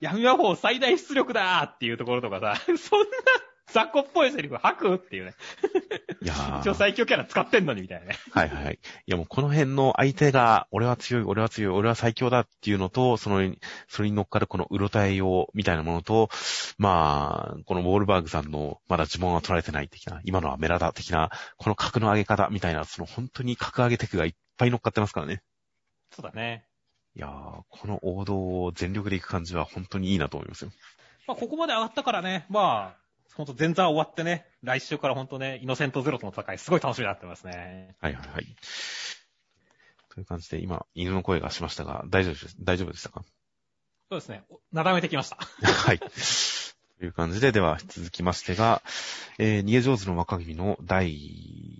闇魔法最大出力だーっていうところとかさ、*laughs* そんな雑魚っぽいセリフ吐くっていうね。いやー一応最強キャラ使ってんのにみたいなね。はいはいはい。いやもうこの辺の相手が、俺は強い、俺は強い、俺は最強だっていうのと、その、それに乗っかるこのうろたえようみたいなものと、まあ、このウォールバーグさんのまだ呪文は取られてない的な、今のはメラダ的な、この格の上げ方みたいな、その本当に格上げテクがいっぱい乗っかってますからね。そうだね。いやー、この王道を全力で行く感じは本当にいいなと思いますよ。まあ、ここまで上がったからね、まあ、ほんと前座終わってね、来週からほんとね、イノセントゼロとの戦い、すごい楽しみになってますね。はいはいはい。という感じで、今、犬の声がしましたが、大丈夫です、大丈夫でしたか？そうですね。おなだめてきました。*laughs* はい。という感じで、では続きましてが、えー逃げ上手の若君の第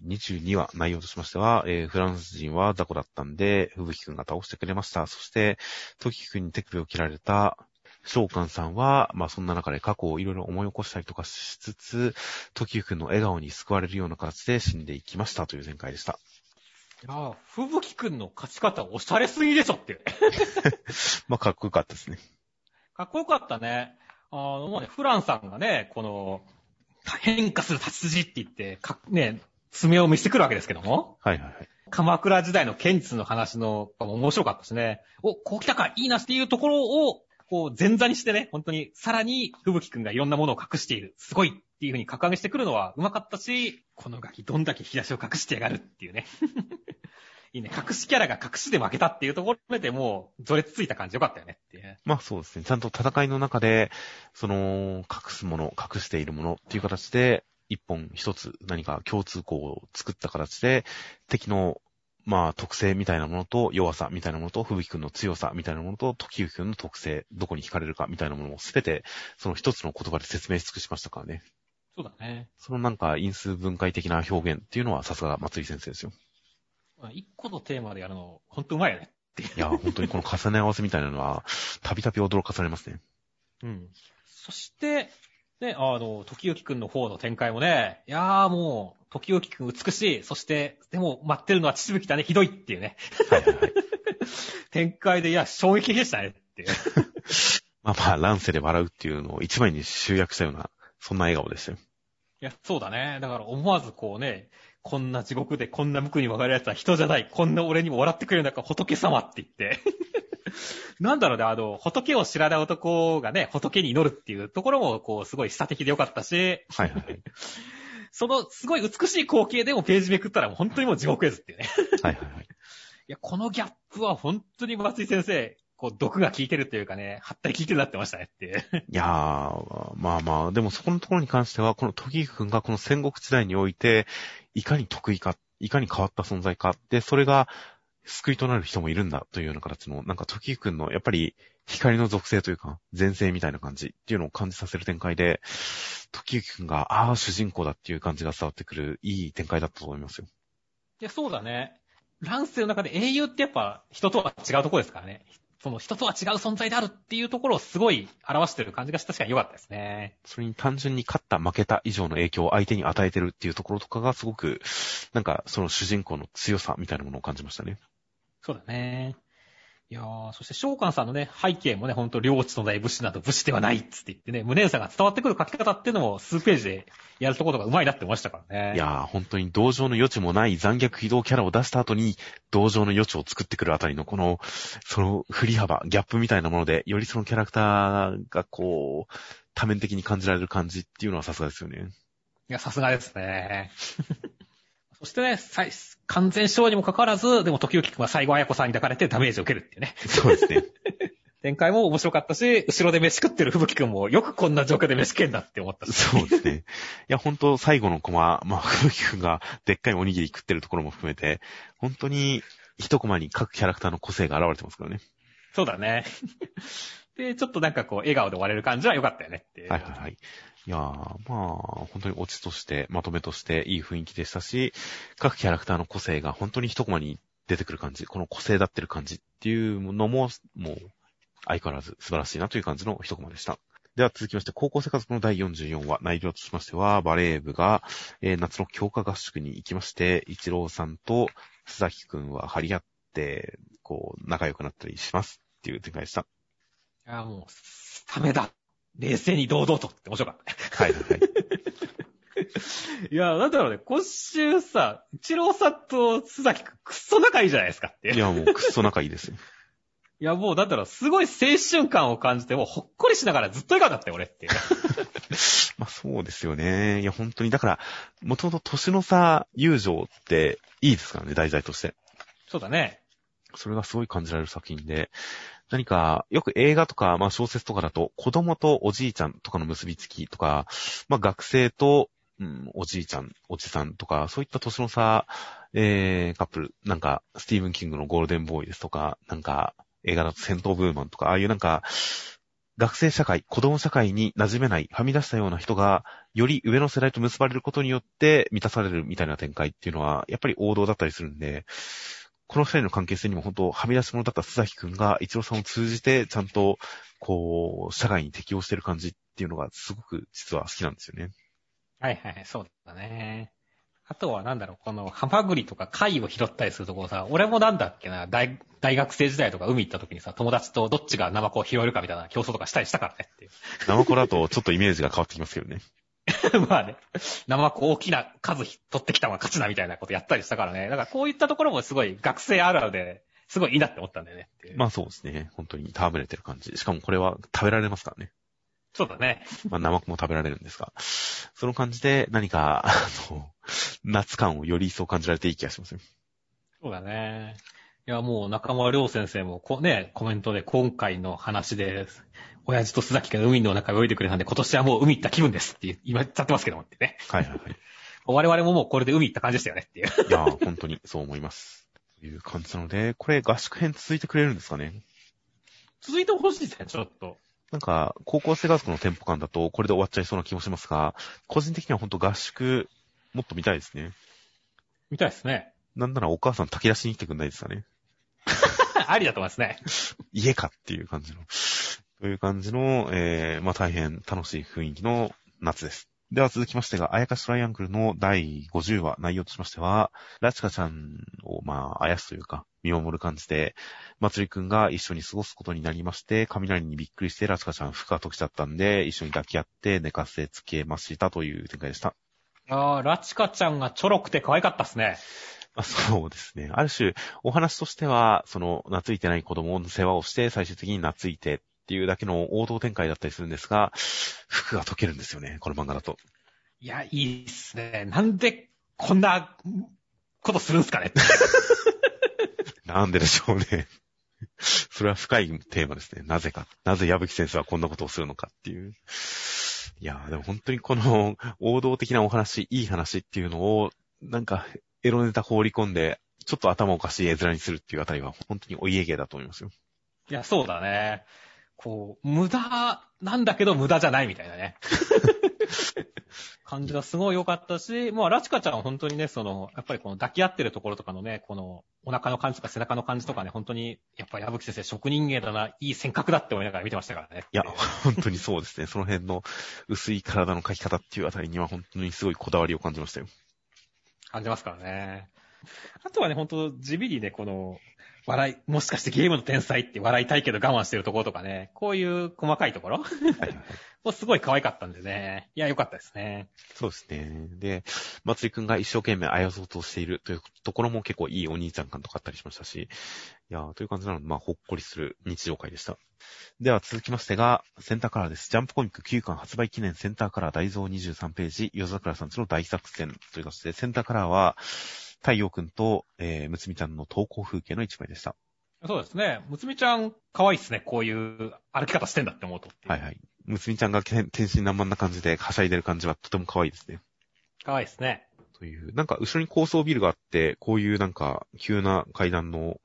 22話内容としましては、えーフランス人は雑魚だったんで、吹雪くんが倒してくれました。そして、時くんに手首を切られた召喚さんは、まあそんな中で過去をいろいろ思い起こしたりとかしつつ、時くんの笑顔に救われるような形で死んでいきましたという展開でした。いやー、ふぶきくんの勝ち方おしゃれすぎでしょって。*laughs* まあかっこよかったですね。かっこよかったね。あの、もうね、フランさんがね、この、変化する立ち筋って言って、かね、爪を見せてくるわけですけども。はいはいはい。鎌倉時代の剣術の話の、面白かったしね。お、こう来たか、いいなっていうところを、こう、前座にしてね、本当に、さらに、吹雪くんがいろんなものを隠している。すごいっていう風に格上げしてくるのはうまかったし、このガキどんだけ引き出しを隠してやがるっていうね。いいね。隠しキャラが隠しで負けたっていうところでもう、序列ついた感じよかったよねっていう。まあそうですね。ちゃんと戦いの中で、その、隠すもの、隠しているものっていう形で、一本一つ何か共通項を作った形で、敵の、まあ特性みたいなものと弱さみたいなものと、吹雪くんの強さみたいなものと、時雪くんの特性、どこに惹かれるかみたいなものをすべて、その一つの言葉で説明し尽くしましたからね。そうだね。そのなんか因数分解的な表現っていうのはさすが松井先生ですよ。まあ一個のテーマでやるの、ほんとうまいよね。いや、本当にこの重ね合わせみたいなのは、たびたび驚かされますね。うん。そして、ね、あの、時行くんの方の展開もね、いやーもう、時行くん美しい。そして、でも待ってるのは父吹きだね、ひどいっていうね。はいはいはい。*laughs* 展開で、いや、衝撃でしたねっていう。*laughs* まあまあ、乱世で笑うっていうのを一枚に集約したような、そんな笑顔でしたよ。いや、そうだね。だから思わずこうね、こんな地獄でこんな無垢に分かる奴は人じゃない。こんな俺にも笑ってくれるんだから仏様って言って。*laughs* なんだろうね、あの、仏を知らない男がね、仏に祈るっていうところも、こう、すごい示唆的でよかったし、はいはいはい。*laughs* その、すごい美しい光景でもページめくったらもう本当にもう地獄絵図っていうね。はいはいはい。*laughs* いや、このギャップは本当に松井先生、こう、毒が効いてるというかね、はったり効いてるなってましたねっていやー、まあまあ、でもそこのところに関しては、この時くんがこの戦国時代において、いかに得意か、いかに変わった存在か、で、それが救いとなる人もいるんだというような形の、なんか時くんの、やっぱり光の属性というか、前世みたいな感じっていうのを感じさせる展開で、時くんが、ああ、主人公だっていう感じが伝わってくる、いい展開だったと思いますよ。いや、そうだね。乱世の中で英雄ってやっぱ人とは違うところですからね。その人とは違う存在であるっていうところをすごい表してる感じが確かに良かったですね。それに単純に勝った負けた以上の影響を相手に与えてるっていうところとかがすごく、なんかその主人公の強さみたいなものを感じましたね。そうだね。いやー、そして召喚さんのね、背景もね、ほんと領地のない武士など武士ではないっつって言ってね、無念さが伝わってくる書き方っていうのも数ページでやるところが上手いなって思いましたからね。いやー、本当に同情の余地もない残虐非道キャラを出した後に、同情の余地を作ってくるあたりのこの、その振り幅、ギャップみたいなもので、よりそのキャラクターがこう、多面的に感じられる感じっていうのはさすがですよね。いや、さすがですね。そしてね、最完全勝利にもかかわらず、でも時々くんは最後綾子さんに抱かれてダメージを受けるっていうね。*laughs* そうですね。*laughs* 展開も面白かったし、後ろで飯食ってる吹雪くんもよくこんな状況で飯食えんだって思ったし。そうですね。いや、本当最後のコマ、まあ、ふきくんがでっかいおにぎり食ってるところも含めて、本当に一コマに各キャラクターの個性が現れてますからね。そうだね。*laughs* で、ちょっとなんかこう、笑顔で終われる感じは良かったよねって。はいはいはい。いやー、まあ、本当にオチとして、まとめとしていい雰囲気でしたし、各キャラクターの個性が本当に一コマに出てくる感じ、この個性立ってる感じっていうのも、もう、相変わらず素晴らしいなという感じの一コマでした。では続きまして、高校生活の第44話、内容としましては、バレー部が、えー夏の強化合宿に行きまして、一郎さんと須崎くんは張り合って、こう、仲良くなったりしますっていう展開でした。いや、もう、ダメだ。冷静に堂々とって面白かったね。はいはいはい。いや、なんだろうね、今週さ、一郎さんと須崎くんくっそ仲いいじゃないですかって。いや、もうくっそ仲いいですよ。いや、もう、だったら、すごい青春感を感じて、もうほっこりしながらずっと笑顔だったよ、俺って。*laughs* まあそうですよね。いや、本当に、だから、もともと年の差友情っていいですからね、題材として。そうだね。それがすごい感じられる作品で、何か、よく映画とか、まあ小説とかだと、子供とおじいちゃんとかの結びつきとか、まあ学生と、うん、おじいちゃん、おじさんとか、そういった年の差、えー、カップル、なんか、スティーブン・キングのゴールデンボーイですとか、なんか、映画だと戦闘ブーマンとか、ああいうなんか、学生社会、子供社会に馴染めない、はみ出したような人が、より上の世代と結ばれることによって満たされるみたいな展開っていうのは、やっぱり王道だったりするんで、この二人の関係性にも本当、はみ出し者だった須崎くんが、一郎さんを通じて、ちゃんと、こう、社会に適応してる感じっていうのが、すごく実は好きなんですよね。はいはいはい、そうだね。あとはなんだろう、このハマグリとか貝を拾ったりするところさ、俺もなんだっけな、大大学生時代とか海行った時にさ、友達とどっちがナマコを拾えるかみたいな競争とかしたりしたからねっていう。*laughs* 生子だとちょっとイメージが変わってきますけどね。*laughs* まあね、ナマコ大きな数取ってきたのが勝ちだみたいなことやったりしたからね。だからこういったところもすごい学生あるあるで、すごいいいなって思ったんだよね。まあそうですね。本当に戯れてる感じ。しかもこれは食べられますからね。そうだね。まあ生子も食べられるんですが。その感じで何か、あの、夏感をより一層感じられていい気がしますよ。そうだね。いや、もう中村良先生もこ、ね、コメントで今回の話で、親父と須崎が海の中を泳いでくれたんで、今年はもう海行った気分ですって言っちゃってますけどもってね。はいはいはい。*laughs* 我々ももうこれで海行った感じでしたよねっていう。いやー、本当にそう思います。という感じなので、これ合宿編続いてくれるんですかね？続いてほしいですね、ちょっと。なんか、高校生活のテンポ感だと、これで終わっちゃいそうな気もしますが、個人的には本当合宿、もっと見たいですね。見たいですね。なんならお母さん炊き出しに来てくんないですかね？*laughs* ありだと思いますね。*laughs* 家かっていう感じの。という感じの、えー、まあ大変楽しい雰囲気の夏です。では続きましてが、あやかしトライアングルの第50話、内容としましては、ラチカちゃんを、まあ、あやすというか、見守る感じで、まつりくんが一緒に過ごすことになりまして、雷にびっくりして、ラチカちゃん服が溶けちゃったんで、一緒に抱き合って寝かせつけましたという展開でした。あー、ラチカちゃんがちょろくて可愛かったっすね。まあ、そうですね。ある種、お話としては、その、懐いてない子供の世話をして、最終的に懐いてっていうだけの王道展開だったりするんですが、服が溶けるんですよね、この漫画だと。いや、いいっすね。なんでこんなことするんすかね *laughs* なんででしょうね。それは深いテーマですね。なぜか。なぜ矢吹先生はこんなことをするのかっていう。いやー、でも本当にこの王道的なお話、いい話っていうのを、なんか、エロネタ放り込んで、ちょっと頭おかしい絵面にするっていうあたりは、本当にお家芸だと思いますよ。いや、そうだね。こう、無駄なんだけど無駄じゃないみたいなね。感じがすごい良かったし、まあ、ラチカちゃんは本当にね、その、やっぱりこの抱き合ってるところとかのね、この、お腹の感じとか背中の感じとかね、本当に、やっぱ矢吹先生職人芸だな、いい尖閣だって思いながら見てましたからね。いや、本当にそうですね。その辺の薄い体の描き方っていうあたりには本当にすごいこだわりを感じましたよ。感じますからね。あとはね、本当地味にね、この、笑い、もしかしてゲームの天才って笑いたいけど我慢してるところとかね、こういう細かいところ？もうすごい可愛かったんでね。いや、良かったですね。そうですね。で、まつりくんが一生懸命あやそうとしているというところも結構いいお兄ちゃん感とかあったりしましたし、いやーという感じなので、まあ、ほっこりする日常会でした。では続きましてが、センターカラーです。ジャンプコミック9巻発売記念センターカラー大蔵23ページ、夜桜さんちの大作戦という形で、センターカラーは、太陽くんと、えー、むつみちゃんの投稿風景の一枚でした。そうですね。むつみちゃん、可愛いっすね。こういう歩き方してんだって思うと。はいはい。むつみちゃんが天天真爛漫な感じではしゃいでる感じはとても可愛いですね。可愛いっすね。という、なんか後ろに高層ビルがあって、こういうなんか急な階段の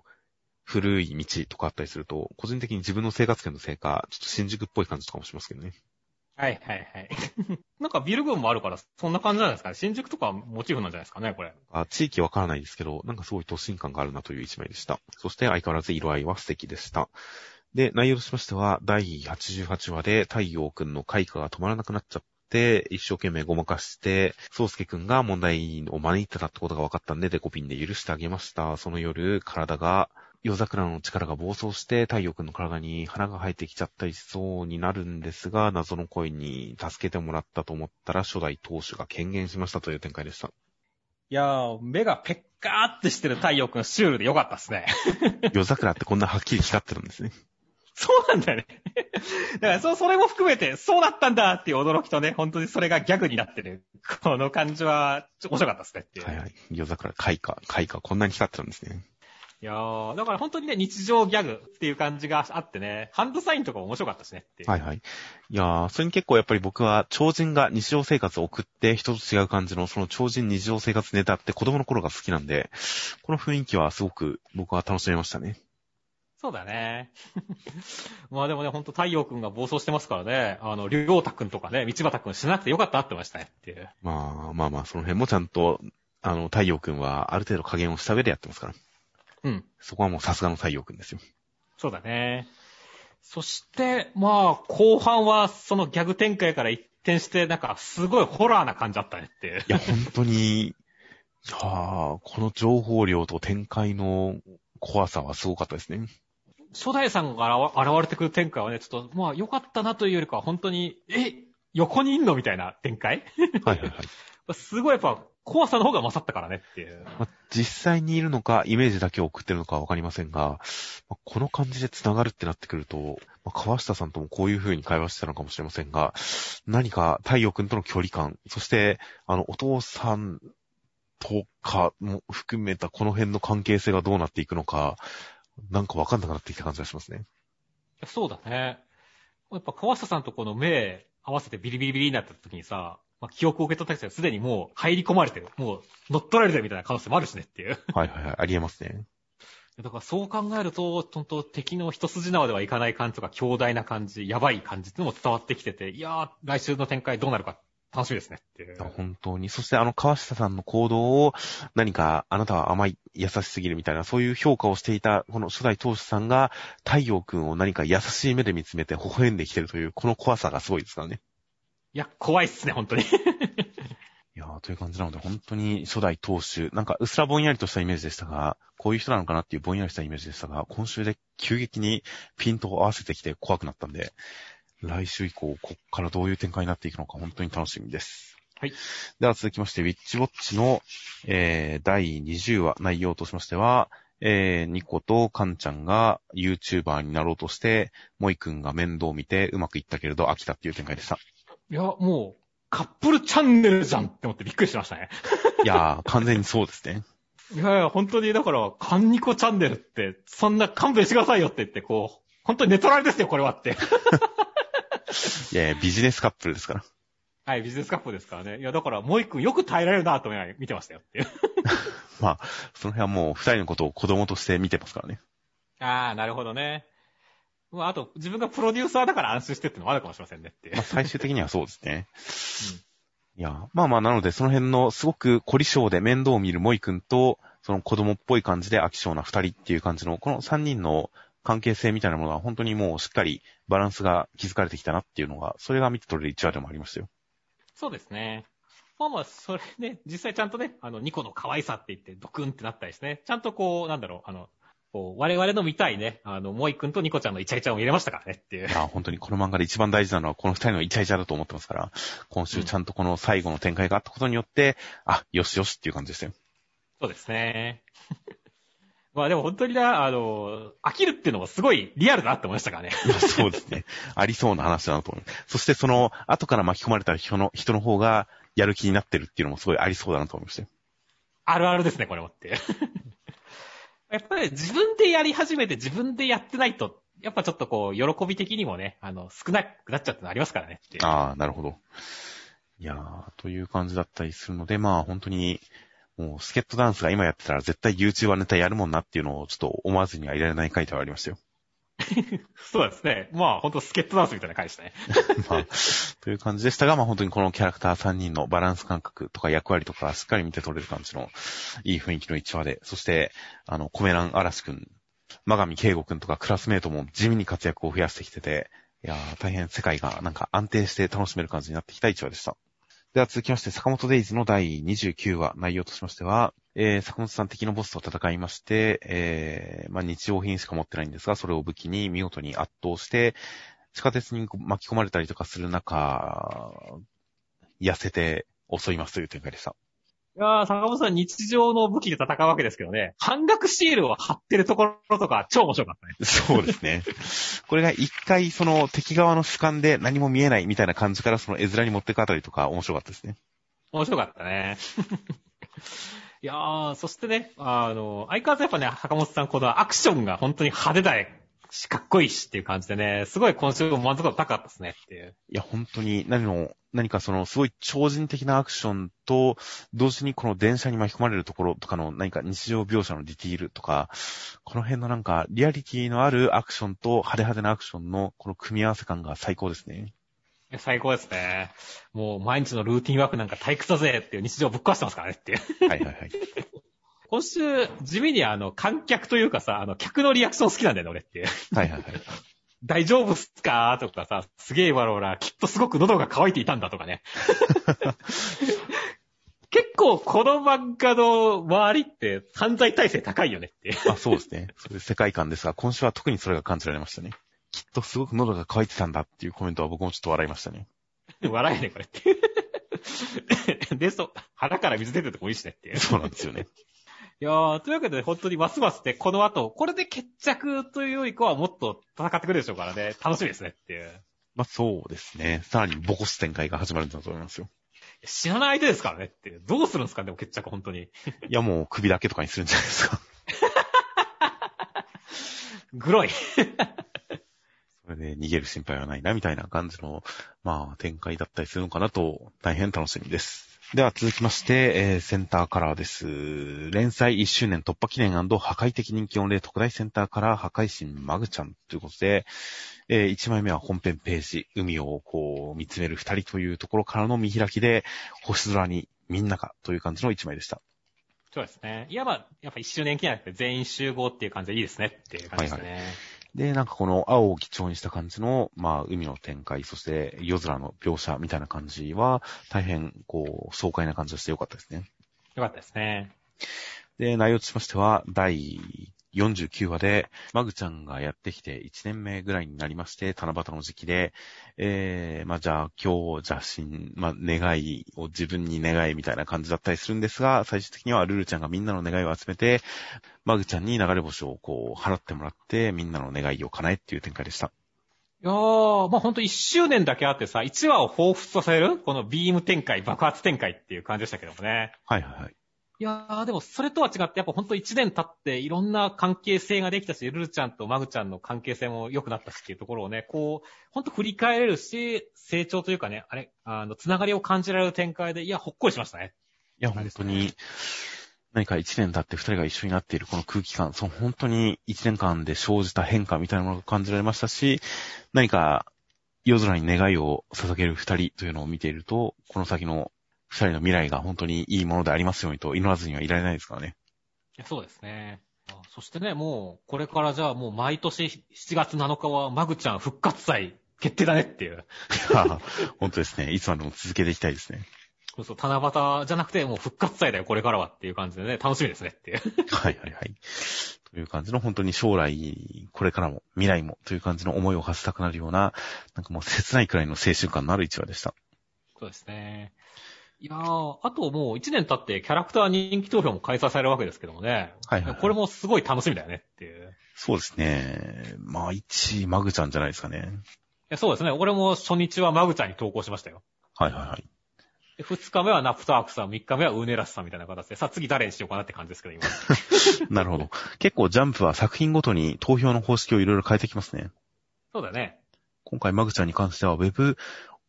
古い道とかあったりすると、個人的に自分の生活圏のせいか、ちょっと新宿っぽい感じとかもしますけどね。はいはいはい。*laughs* なんかビル群もあるから、そんな感じなんですかね。新宿とかモチーフなんじゃないですかね、これ。あ地域わからないですけど、なんかすごい都心感があるなという一枚でした。そして相変わらず色合いは素敵でした。で、内容としましては、第88話で太陽くんの開花が止まらなくなっちゃって、一生懸命ごまかして、宗介くんが問題を招いてたってことが分かったんで、デコピンで許してあげました。その夜、体が、夜桜の力が暴走して、太陽くんの体に花が生えてきちゃったりしそうになるんですが、謎の声に助けてもらったと思ったら、初代当主が権限しましたという展開でした。いやー、目がペッカーってしてる太陽くんシュールでよかったっすね。*laughs* 夜桜ってこんなはっきり光ってるんですね。*laughs* そうなんだよね。だから、そ、それも含めて、そうだったんだっていう驚きとね、本当にそれがギャグになってる。この感じは、ちょ面白かったですねっていう。はいはい。夜桜、開花、開花、こんなに光ってるんですね。いやー、だから本当にね、日常ギャグっていう感じがあってね、ハンドサインとかも面白かったしねっていう。はいはい。いやー、それに結構やっぱり僕は超人が日常生活を送って人と違う感じのその超人日常生活ネタって子供の頃が好きなんで、この雰囲気はすごく僕は楽しめましたね。そうだね。*laughs* まあでもね、ほんと太陽くんが暴走してますからね、あの、りょうたくんとかね、道端くんしなくてよかったってましたねっていう。まあまあまあ、その辺もちゃんと、あの、太陽くんはある程度加減をした上でやってますから。うん。そこはもうさすがの太陽くんですよ。そうだね。そして、まあ、後半はそのギャグ展開から一転して、なんか、すごいホラーな感じだったねっていう。いや、本当に、いやーこの情報量と展開の怖さはすごかったですね。初代さんが現現れてくる展開はね、ちょっと、まあ、良かったなというよりかは、本当に、え、横にいんのみたいな展開？はいはいはい。*laughs* すごいやっぱ、怖さの方が勝ったからねっていう。まあ実際にいるのか、イメージだけを送ってるのかはわかりませんが、まあこの感じで繋がるってなってくると、まあ川下さんともこういう風に会話してたのかもしれませんが、何か太陽くんとの距離感、そして、あの、お父さんとかも含めたこの辺の関係性がどうなっていくのか、なんかわかんなくなってきた感じがしますね。そうだね。やっぱ川下さんとこの目合わせてビリビリビリになった時にさ、まあ、記憶を受け取った人はすでにもう入り込まれてる。もう乗っ取られてるみたいな可能性もあるしねっていう。はいはいはい、ありえますね。*laughs* だからそう考えると、本当敵の一筋縄ではいかない感じとか強大な感じ、やばい感じっていうのも伝わってきてて、いやー、来週の展開どうなるか楽しみですねっていう。本当に。そしてあの川下さんの行動を何かあなたは甘い、優しすぎるみたいなそういう評価をしていたこの初代当主さんが太陽くんを何か優しい目で見つめて微笑んできてるというこの怖さがすごいですからね。いや、怖いっすね、本当に。*laughs* いやーという感じなので本当に初代当主、なんかうっすらぼんやりとしたイメージでしたが、こういう人なのかなっていうぼんやりしたイメージでしたが、今週で急激にピントを合わせてきて怖くなったんで、来週以降、こっからどういう展開になっていくのか本当に楽しみです。はい。では続きまして、ウィッチウォッチの、えー、第20話内容としましては、えー、ニコとカンちゃんが YouTuber になろうとして、モイくんが面倒を見てうまくいったけれど飽きたっていう展開でした。いや、もう、カップルチャンネルじゃんって思ってびっくりしましたね。*laughs* いやー、完全にそうですね。いやいや、本当に、だから、カンニコチャンネルって、そんな勘弁してくださいよって言って、こう、本当にネトラレですよ、これはって。*laughs* いやいや、ビジネスカップルですから。はい、ビジネスカップですからね。いや、だから、モイ君よく耐えられるなと思いながら見てましたよっていう。*laughs* まあ、その辺はもう二人のことを子供として見てますからね。ああ、なるほどね。まあ、あと、自分がプロデューサーだから安心してってのもあるかもしれませんねってまあ、。最終的にはそうですね。いや、まあまあ、なので、その辺のすごく凝り性で面倒を見るモイ君と、その子供っぽい感じで飽き性な二人っていう感じの、この三人の関係性みたいなものは本当にもうしっかりバランスが築かれてきたなっていうのが、それが見て取れる一話でもありましたよ。そうですね。まあまあ、それね、実際ちゃんとね、あの、ニコの可愛さって言って、ドクンってなったりですね。ちゃんとこう、なんだろう、あの、こう、我々の見たいね、あの、モイ君とニコちゃんのイチャイチャを入れましたからねっていうい。や、本当にこの漫画で一番大事なのはこの二人のイチャイチャだと思ってますから、今週ちゃんとこの最後の展開があったことによって、あ、よしよしっていう感じですよ。そうですね。*laughs* まあでも本当にな、あの、飽きるっていうのもすごいリアルだなって思いましたからね。そうですね。ありそうな話だなと思う。そしてその、後から巻き込まれた人の、人の方が、やる気になってるっていうのもすごいありそうだなと思いましたよ。あるあるですね、これもって。やっぱり自分でやり始めて自分でやってないと、やっぱちょっとこう、喜び的にもね、あの、少なくなっちゃってのありますからね。ああ、なるほど。いやー、という感じだったりするので、まあ本当に、もうスケットダンスが今やってたら絶対 YouTuber ネタやるもんなっていうのをちょっと思わずにはいられない回ではありましたよ。*laughs* そうですね。まあ、ほんとスケットダンスみたいな回でしたね。*laughs* まあ、という感じでしたが、まあ本当にこのキャラクター3人のバランス感覚とか役割とかしっかり見て取れる感じのいい雰囲気の一話で、そして、あの、コメラン嵐くん、マガミケイゴくんとかクラスメイトも地味に活躍を増やしてきてて、いやー、大変世界がなんか安定して楽しめる感じになってきた一話でした。では続きまして、坂本デイズの第29話、内容としましては、えー、坂本さん敵のボスと戦いまして、えー、まあ日用品しか持ってないんですが、それを武器に見事に圧倒して、地下鉄に巻き込まれたりとかする中、痩せて襲いますという展開でした。いやー、坂本さん日常の武器で戦うわけですけどね、半額シールを貼ってるところとか超面白かったね。そうですね。*laughs* これが一回その敵側の主観で何も見えないみたいな感じからその絵面に持っていくあたりとか面白かったですね。面白かったね。*laughs* いやー、そしてね、あの、相変わらずやっぱね、坂本さんこのアクションが本当に派手だし、かっこいいしっていう感じでね、すごい今週も満足度高かったですねっていう。いや、本当に何の、何かそのすごい超人的なアクションと、同時にこの電車に巻き込まれるところとかの何か日常描写のディティールとか、この辺のなんかリアリティのあるアクションと派手派手なアクションのこの組み合わせ感が最高ですね。最高ですね。もう毎日のルーティンワークなんか退屈だぜっていう日常をぶっ壊してますからねっていう。はいはいはい。今週、地味にあの、観客というかさ、あの、客のリアクション好きなんだよね、俺って。はいはいはい。*laughs* 大丈夫っすか？とかさ、すげえわろうら、きっとすごく喉が渇いていたんだとかね。*laughs* 結構この漫画の周りって犯罪体制高いよねって。あ、そうですね。そういう世界観ですが、今週は特にそれが感じられましたね。きっとすごく喉が渇いてたんだっていうコメントは僕もちょっと笑いましたね。笑えね、これって。*laughs* で、そう、腹から水出てるとこもいいしねって。そうなんですよね。いやー、というわけで本当にますますね、この後、これで決着というよりかはもっと戦ってくるでしょうからね、楽しみですねっていう。まあそうですね。さらにボコス展開が始まるんだと思いますよ。知らない相手ですからねって。どうするんですかでも決着本当に。*laughs* いやもう首だけとかにするんじゃないですか。*laughs* グロい。*laughs* それで逃げる心配はないな、みたいな感じの、まあ展開だったりするのかなと、大変楽しみです。では続きまして、えーセンターカラーです。連載1周年突破記念破壊的人気御礼特大センターカラー破壊神マグちゃんということで、え1枚目は本編ページ、海をこう見つめる二人というところからの見開きで、星空にみんながという感じの1枚でした。そうですね。いや、まあ、やっぱ一周年記念って全員集合っていう感じでいいですねっていう感じですね。で、なんかこの青を基調にした感じの、まあ、海の展開、そして夜空の描写みたいな感じは、大変、こう、爽快な感じがしてよかったですね。よかったですね。で、内容としましては、第49話で、マグちゃんがやってきて1年目ぐらいになりまして、七夕の時期で、えー、まあじゃあ今日邪神、まあ願いを自分に願いみたいな感じだったりするんですが、最終的にはルルちゃんがみんなの願いを集めて、マグちゃんに流れ星をこう払ってもらって、みんなの願いを叶えっていう展開でした。いやー、まあほんと一周年だけあってさ、1話を彷彿とさせるこのビーム展開、爆発展開っていう感じでしたけどもね。はいはいはい。いやー、でもそれとは違って、やっぱほんと1年経っていろんな関係性ができたし、ルルちゃんとマグちゃんの関係性も良くなったしっていうところをね、こう、ほんと振り返れるし、成長というかね、あれ、あの、つながりを感じられる展開で、いや、ほっこりしましたね。いや、本当に、何か一年経って二人が一緒になっているこの空気感、その本当に一年間で生じた変化みたいなものが感じられましたし、何か夜空に願いを捧げる二人というのを見ていると、この先の二人の未来が本当にいいものでありますようにと祈らずにはいられないですからね。そうですね。あそしてね、もう、これからじゃあもう毎年7月7日はマグちゃん復活祭決定だねっていう。い *laughs* や本当ですね。いつまでも続けていきたいですね。そうそう、七夕じゃなくてもう復活祭だよ、これからはっていう感じでね、楽しみですねっていう。はいはいはい。という感じの本当に将来、これからも未来もという感じの思いを馳せたくなるような、なんかもう切ないくらいの青春感のある一話でした。そうですね。いやー、あともう1年経ってキャラクター人気投票も開催されるわけですけどもね。はいはいはいこれもすごい楽しみだよねっていう。いそうですね。まあ、1位、マグちゃんじゃないですかね。やそうですね。俺も初日はマグちゃんに投稿しましたよ。はいはいはい。で二日目はナプトアークさん、三日目はウーネラスさんみたいな形で、さあ次誰にしようかなって感じですけど、今。*laughs* なるほど。結構ジャンプは作品ごとに投票の方式をいろいろ変えてきますね。そうだね。今回マグちゃんに関しては、ウェブ、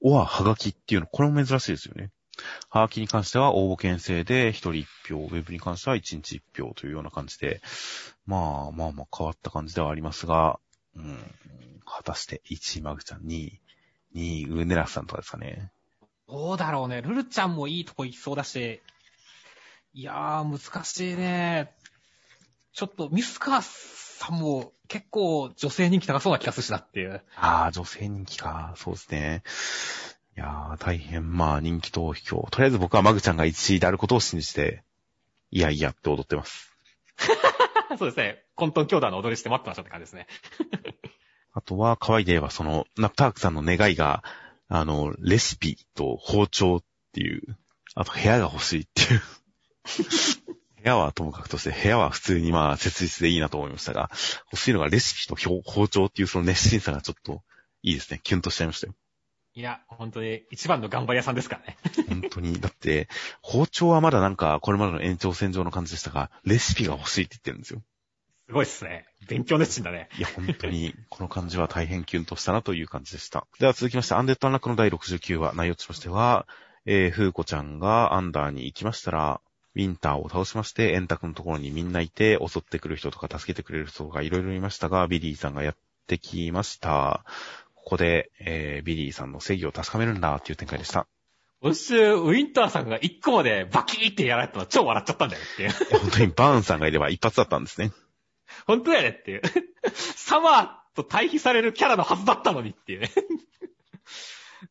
オアハガキっていうの、これも珍しいですよね。ハガキに関しては応募券制で一人一票、ウェブに関しては一日一票というような感じで、まあまあまあ変わった感じではありますが、うん、果たして1位マグちゃん、2位、2位ウーネラスさんとかですかね。どうだろうね。ルルちゃんもいいとこ行きそうだし。いやー、難しいね。ちょっと、ミスカーさんも結構女性人気高そうな気がするしなっていう。ああ、女性人気か。そうですね。いやー、大変、まあ人気投票。とりあえず僕はマグちゃんが1位であることを信じて、いやいやって踊ってます。*laughs* そうですね。コントン兄弟の踊りして待ってましたって感じですね。あとは、可愛いで言えば、その、ナプタークさんの願いが、あの、レシピと包丁っていう、あと部屋が欲しいっていう。*laughs* 部屋はともかくとして、部屋は普通にまあ、切実でいいなと思いましたが、欲しいのがレシピと包包丁っていうその熱心さがちょっと、いいですね。キュンとしちゃいましたよ。いや、本当に一番の頑張り屋さんですからね。本当に。だって、包丁はまだなんか、これまでの延長線上の感じでしたが、レシピが欲しいって言ってるんですよ。すごいっすね。勉強熱心だね。いや、本当に、この感じは大変キュンとしたなという感じでした。では続きまして、アンデッドアンラックの第69話、内容としましては、えー、フーコちゃんがアンダーに行きましたら、ウィンターを倒しまして、エンタクのところにみんないて、襲ってくる人とか助けてくれる人がいろいろいましたが、ビリーさんがやってきました。ここで、えー、ビリーさんの正義を確かめるんだっていう展開でした。今週、ウィンターさんが一コマでバキーってやられたの超笑っちゃったんだよっていう。本当にバーンさんがいれば一発だったんですね。本当やねっていう。*laughs* サマーと対比されるキャラのはずだったのにっていうね。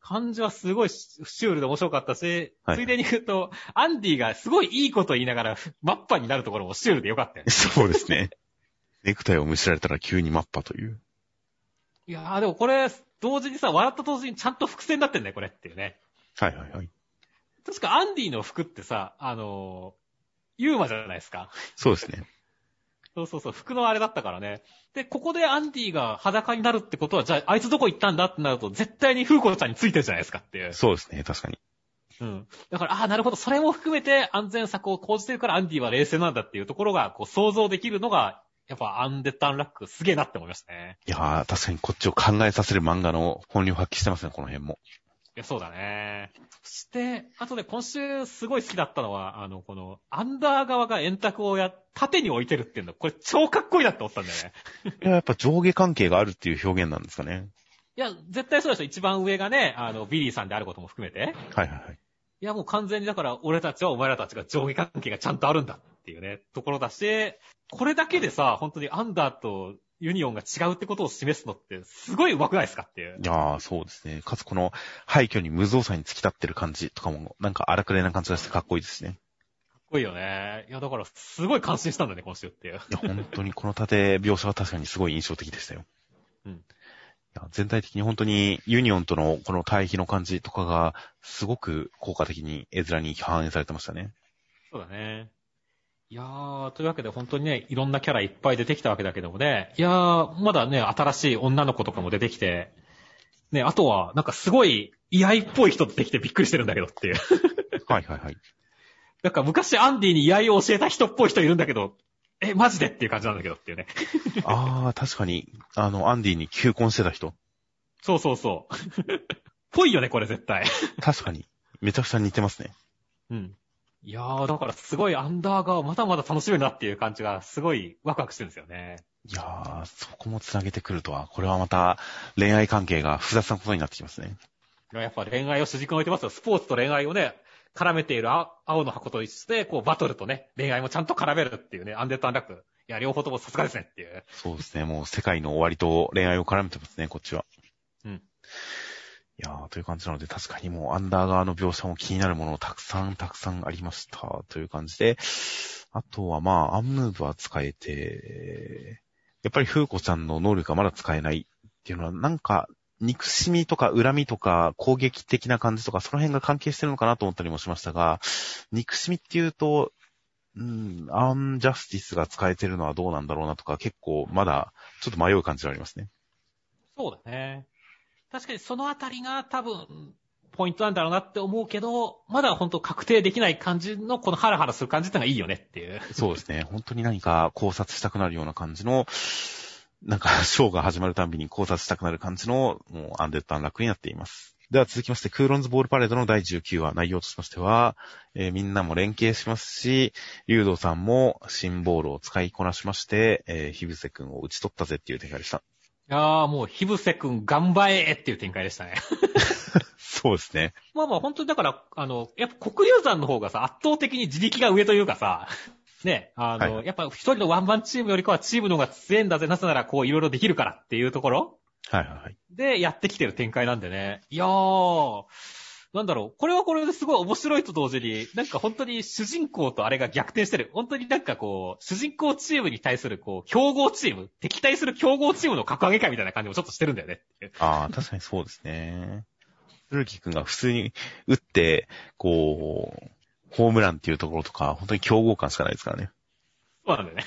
感じはすごいシュールで面白かったし、はいついでに言うと、アンディがすごいいいこと言いながら、マッパになるところもシュールでよかったよね。そうですね。ネクタイをむしられたら急にマッパという。いやーでもこれ、同時にさ、笑った同時にちゃんと伏線になってんだよ、これっていうね。はいはいはい。確かアンディの服ってさ、あのー、ユーマじゃないですか。そうですね。そうそうそう、服のあれだったからね。で、ここでアンディが裸になるってことは、じゃあ、あいつどこ行ったんだってなると、絶対にフーコちゃんについてるじゃないですかっていう。そうですね、確かに。うん。だから、ああ、なるほど、それも含めて安全策を講じてるからアンディは冷静なんだっていうところが、こう、想像できるのが、やっぱアンデッドアンラックすげえなって思いましたね。いやー、確かにこっちを考えさせる漫画の本領発揮してますね、この辺も。いや、そうだね。そして、あとで今週すごい好きだったのは、あの、この、アンダー側が円卓をや、縦に置いてるっていうの、これ超かっこいいなって思ったんだよね。いや、やっぱ上下関係があるっていう表現なんですかね。いや、絶対そうでしょ。一番上がね、あの、ビリーさんであることも含めて。はいはいはい。いや、もう完全にだから、俺たちはお前らたちが上下関係がちゃんとあるんだっていうね、ところだし、これだけでさ、本当にアンダーとユニオンが違うってことを示すのって、すごい上手くないですかっていうい。やー、そうですね。かつこの廃墟に無造作に突き立ってる感じとかも、なんか荒くれな感じがしてかっこいいですね。かっこいいよね。いや、だから、すごい感心したんだね、今週っていう。いや、本当にこの縦描写は確かにすごい印象的でしたよ。うんいや全体的に本当にユニオンとのこの対比の感じとかが、すごく効果的に絵面に反映されてましたね。そうだね。いやー、というわけで本当にね、いろんなキャラいっぱい出てきたわけだけどもね、いやー、まだね、新しい女の子とかも出てきて、ね、あとは、なんかすごい、居合っぽい人出てきてびっくりしてるんだけどっていう。はいはいはい。*laughs* なんか昔アンディに居合を教えた人っぽい人いるんだけど、え、マジでっていう感じなんだけどっていうね。*laughs* あー、確かに、あの、アンディに求婚してた人。そうそうそう。*laughs* ぽいよね、これ絶対。確かに、めちゃくちゃ似てますね。うん。いやー、だからすごいアンダーがまだまだ楽しめるなっていう感じがすごいワクワクしてるんですよね。いやー、そこも繋げてくるとは、これはまた恋愛関係が複雑なことになってきますね。いややっぱ恋愛を主軸に置いてますよ。スポーツと恋愛をね、絡めている青青の箱と一緒で、こうバトルとね、恋愛もちゃんと絡めるっていうね、アンデッドアンラック。いや、両方ともさすがですねっていう。そうですね。もう世界の終わりと恋愛を絡めてますね、こっちは。うん。いやー、という感じなので、確かにもうアンダー側の描写も気になるものたくさんたくさんありました。という感じで、あとはまあ、アンムーブは使えて、やっぱりフーコちゃんの能力がまだ使えないっていうのは、なんか、憎しみとか恨みとか攻撃的な感じとか、その辺が関係してるのかなと思ったりもしましたが、憎しみっていうと、うん、アンジャスティスが使えてるのはどうなんだろうなとか、結構まだちょっと迷う感じがありますね。そうだね。確かにそのあたりが多分、ポイントなんだろうなって思うけど、まだ本当確定できない感じのこのハラハラする感じってのがいいよねっていう。そうですね。本当に何か考察したくなるような感じの、なんか、*laughs* ショーが始まるたんびに考察したくなる感じの、もう、アンデッド・アンラックになっています。では続きまして、クーロンズボールパレードの第19話、内容としましては、えーみんなも連携しますし、竜道さんも新ボールを使いこなしまして、えー、ヒブセ君を打ち取ったぜっていう展開でした。いやーもう、ヒブセ君頑張れっていう展開でしたね。*laughs* そうですね。まあまあ本当にだから、あの、やっぱ黒竜山の方がさ、圧倒的に自力が上というかさ、ね、あの、はやっぱ一人のワンマンチームよりかはチームの方が強いんだぜ、なぜならこういろいろできるからっていうところはいはいはい。でやってきてる展開なんでね。いやー、なんだろう、これはこれですごい面白いと同時に、なんか本当に主人公とあれが逆転してる。本当になんかこう、主人公チームに対するこう、競合チーム、敵対する競合チームの格上げ会みたいな感じもちょっとしてるんだよね。ああ、確かにそうですね。ルルキ君が普通に打って、こう、ホームランっていうところとか、本当に競合感しかないですからね。そうなんだよね。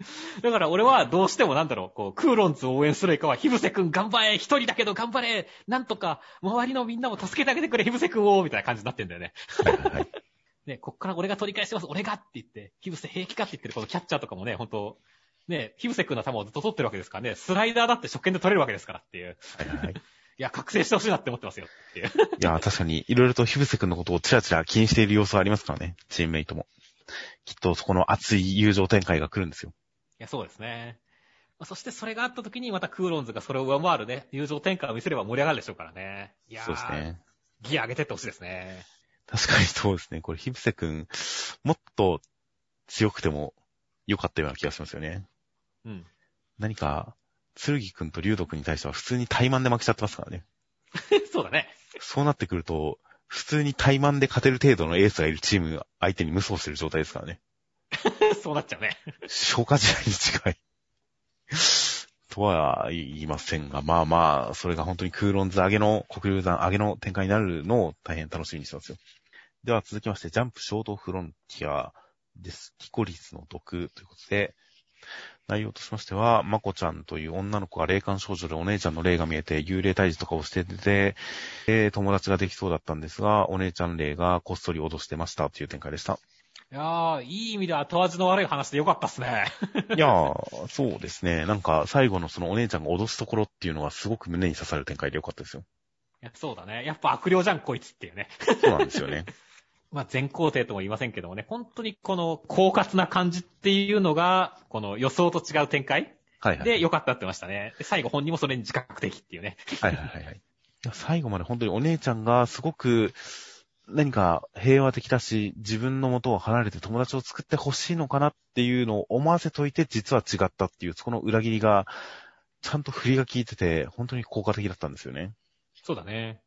*laughs* だから俺はどうしてもなんだろう、こう、クーロンズを応援するよりかは、ヒブセ君頑張れ一人だけど頑張れなんとか、周りのみんなも助けてあげてくれ、ヒブセ君をみたいな感じになってんだよね。はい。*laughs* ね、こっから俺が取り返します、俺がって言って、ヒブセ平気かって言ってるこのキャッチャーとかもね、ほんと、ね、ヒブセ君の球をずっと取ってるわけですからね、スライダーだって初見で取れるわけですからっていう。はいはいはい。*laughs* いや、覚醒してほしいなって思ってますよっていう。いや、確かに、いろいろとヒブセ君のことをチラチラ気にしている様子はありますからね、チームメイトも。きっとそこの熱い友情展開が来るんですよ。いや、そうですね。まあそしてそれがあった時にまたクーロンズがそれを上回るね、友情展開を見せれば盛り上がるでしょうからね。いやーそうですね。ギア上げてってほしいですね。確かにそうですね。これ、ヒブセ君、もっと強くても良かったような気がしますよね。うん。何か、剣君と竜斗君に対しては普通に怠慢で負けちゃってますからね。*laughs* そうだね。そうなってくると、普通に怠慢で勝てる程度のエースがいるチーム相手に無双してる状態ですからね。*laughs* そうなっちゃうね。消化試合に近い。とは言いませんが、まあまあ、それが本当にクーロンズ上げの、国流山上げの展開になるのを大変楽しみにしてますよ。では続きまして、ジャンプショートフロンティアです。キコリスの毒ということで、内容としましては、まこちゃんという女の子が霊感少女でお姉ちゃんの霊が見えて幽霊退治とかをしてて、えー友達ができそうだったんですが、お姉ちゃん霊がこっそり脅してましたという展開でした。いやー、いい意味で後味の悪い話でよかったっすね。*laughs* いやー、そうですね。なんか、最後のそのお姉ちゃんが脅すところっていうのはすごく胸に刺さる展開でよかったですよ。いやそうだね。やっぱ悪霊じゃん、こいつっていうね。そうなんですよね。*laughs* まあ、全肯定とも言いませんけどもね、本当にこの、狡猾な感じっていうのが、この予想と違う展開はいはい。で良かったってましたね。で最後本人もそれに自覚的っていうね。はいはいはい最後まで本当にお姉ちゃんがすごく何か平和的だし、自分の元を離れて友達を作ってほしいのかなっていうのを思わせといて実は違ったっていう、そこの裏切りがちゃんと振りが効いてて本当に効果的だったんですよね。そうだね。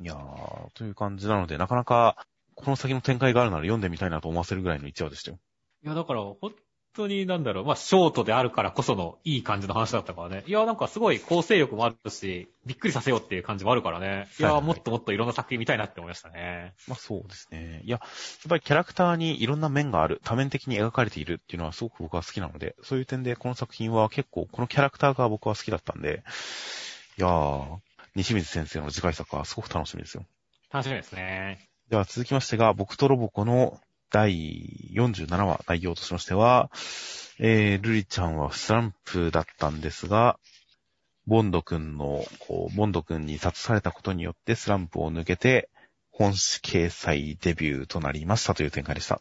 いやー、という感じなので、なかなかこの先の展開があるなら読んでみたいなと思わせるぐらいの1話でしたよ。いや、だから、本当になんだろう、まあ、ショートであるからこそのいい感じの話だったからね。いや、なんかすごい構成力もあるし、びっくりさせようっていう感じもあるからね。いや、はいはいもっともっといろんな作品見たいなって思いましたね。まあそうですね。いや、やっぱりキャラクターにいろんな面がある、多面的に描かれているっていうのはすごく僕は好きなので、そういう点でこの作品は結構、このキャラクターが僕は好きだったんで、いやー、西水先生の次回作はすごく楽しみですよ。楽しみですね。では続きましてが、僕とロボコの第47話内容としましては、えー、ルリちゃんはスランプだったんですが、ボンド君の、こう、ボンド君に殺されたことによってスランプを抜けて、本誌掲載デビューとなりましたという展開でした。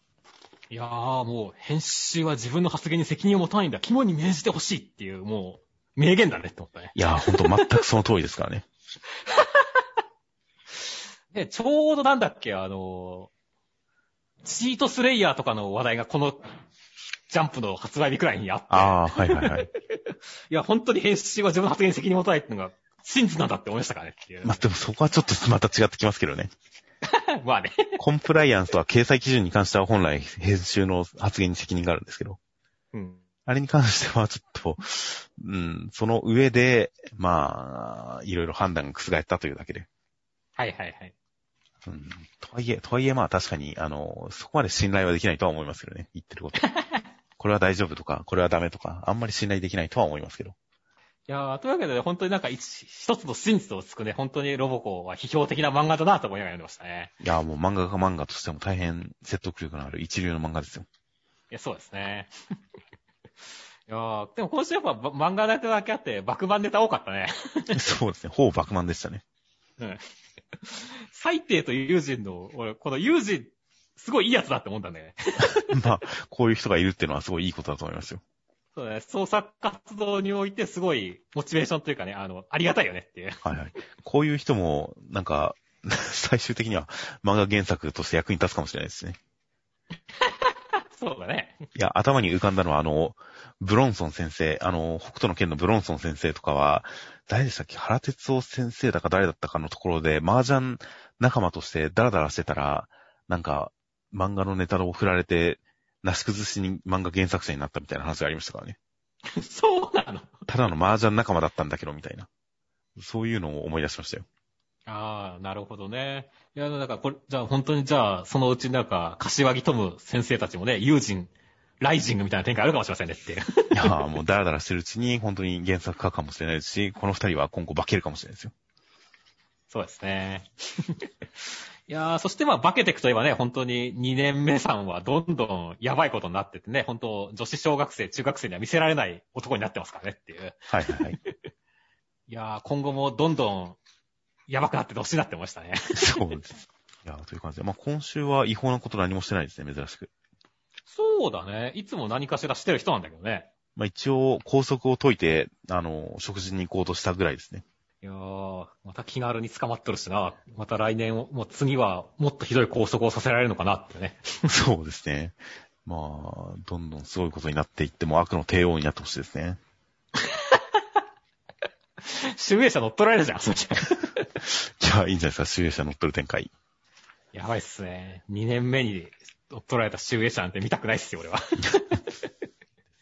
いやー、もう、編集は自分の発言に責任を持たないんだ。肝に銘じてほしいっていう、もう、名言だねって思ったね。いやー、ほんと全くその通りですからね。*laughs* で、ちょうどなんだっけ、あの、チートスレイヤーとかの話題がこの、ジャンプの発売日くらいにあって。ああ、はいはいはい。*laughs* いや、本当に編集は自分の発言に責任を持たないっていうのが、真実なんだって思いましたからねっていう。まあ、でもそこはちょっとまた違ってきますけどね。*laughs* まあね。コンプライアンスとは掲載基準に関しては本来編集の発言に責任があるんですけど。うん。あれに関してはちょっと、うん、その上で、まあ、いろいろ判断が覆ったというだけで。はいはいはい。うん、とはいえ、とはいえまあ確かに、あの、そこまで信頼はできないとは思いますけどね。言ってること。*laughs* これは大丈夫とか、これはダメとか、あんまり信頼できないとは思いますけど。いやーというわけで、本当になんか一一つの真実をつくね、本当にロボコは批評的な漫画だなと思いながら読んでましたね。いや、もう漫画家漫画としても大変説得力のある一流の漫画ですよ。いや、そうですね。*laughs* いやーでも今週やっぱば漫画ネタだけあって、爆漫ネタ多かったね。*laughs* そうですね。ほぼ爆満でしたね。うん。最低と友人の、俺、この友人、すごいいいやつだって思ったんだよね。*laughs* まあ、こういう人がいるっていうのはすごいいいことだと思いますよ。そうだね。創作活動においてすごいモチベーションというかね、あの、ありがたいよねっていう。はいはい。こういう人も、なんか、*laughs* 最終的には漫画原作として役に立つかもしれないですね。*laughs* そうだね。いや、頭に浮かんだのは、あの、ブロンソン先生、あの、北斗の剣のブロンソン先生とかは、誰でしたっけ？原哲夫先生だか誰だったかのところで、麻雀仲間としてダラダラしてたら、なんか、漫画のネタを振られて、なし崩しに漫画原作者になったみたいな話がありましたからね。*laughs* そうなの？ただの麻雀仲間だったんだけど、みたいな。そういうのを思い出しましたよ。ああ、なるほどね。いや、なんかこれ、じゃあ本当にじゃあ、そのうちなんか、柏木トム先生たちもね、友人、ライジングみたいな展開あるかもしれませんねっていう。いやーもうダラダラしてるうちに、本当に原作書くかもしれないですし、この二人は今後化けるかもしれないですよ。そうですね。*laughs* いやー、そしてまあ、化けていくといえばね、本当に2年目さんはどんどんやばいことになっててね、本当女子小学生、中学生には見せられない男になってますからねっていう。はいはいはい。*laughs* いやー、今後もどんどんやばくなっててほしいなって思いましたね。そうです。いやーという感じで、まあ今週は違法なこと何もしてないですね、珍しく。そうだね。いつも何かしらしてる人なんだけどね。まあ一応、拘束を解いて、あの、食事に行こうとしたぐらいですね。いやー、また気軽に捕まっとるしな。また来年、もう次はもっとひどい拘束をさせられるのかなってね。*laughs* そうですね。まあ、どんどんすごいことになっていっても悪の帝王になってほしいですね。集英社乗っ取られるじゃん、それじゃ。*laughs* じゃあいいんじゃないですか、集英社乗っ取る展開。やばいっすね。2年目に取られた集英社なんて見たくないっすよ、俺は。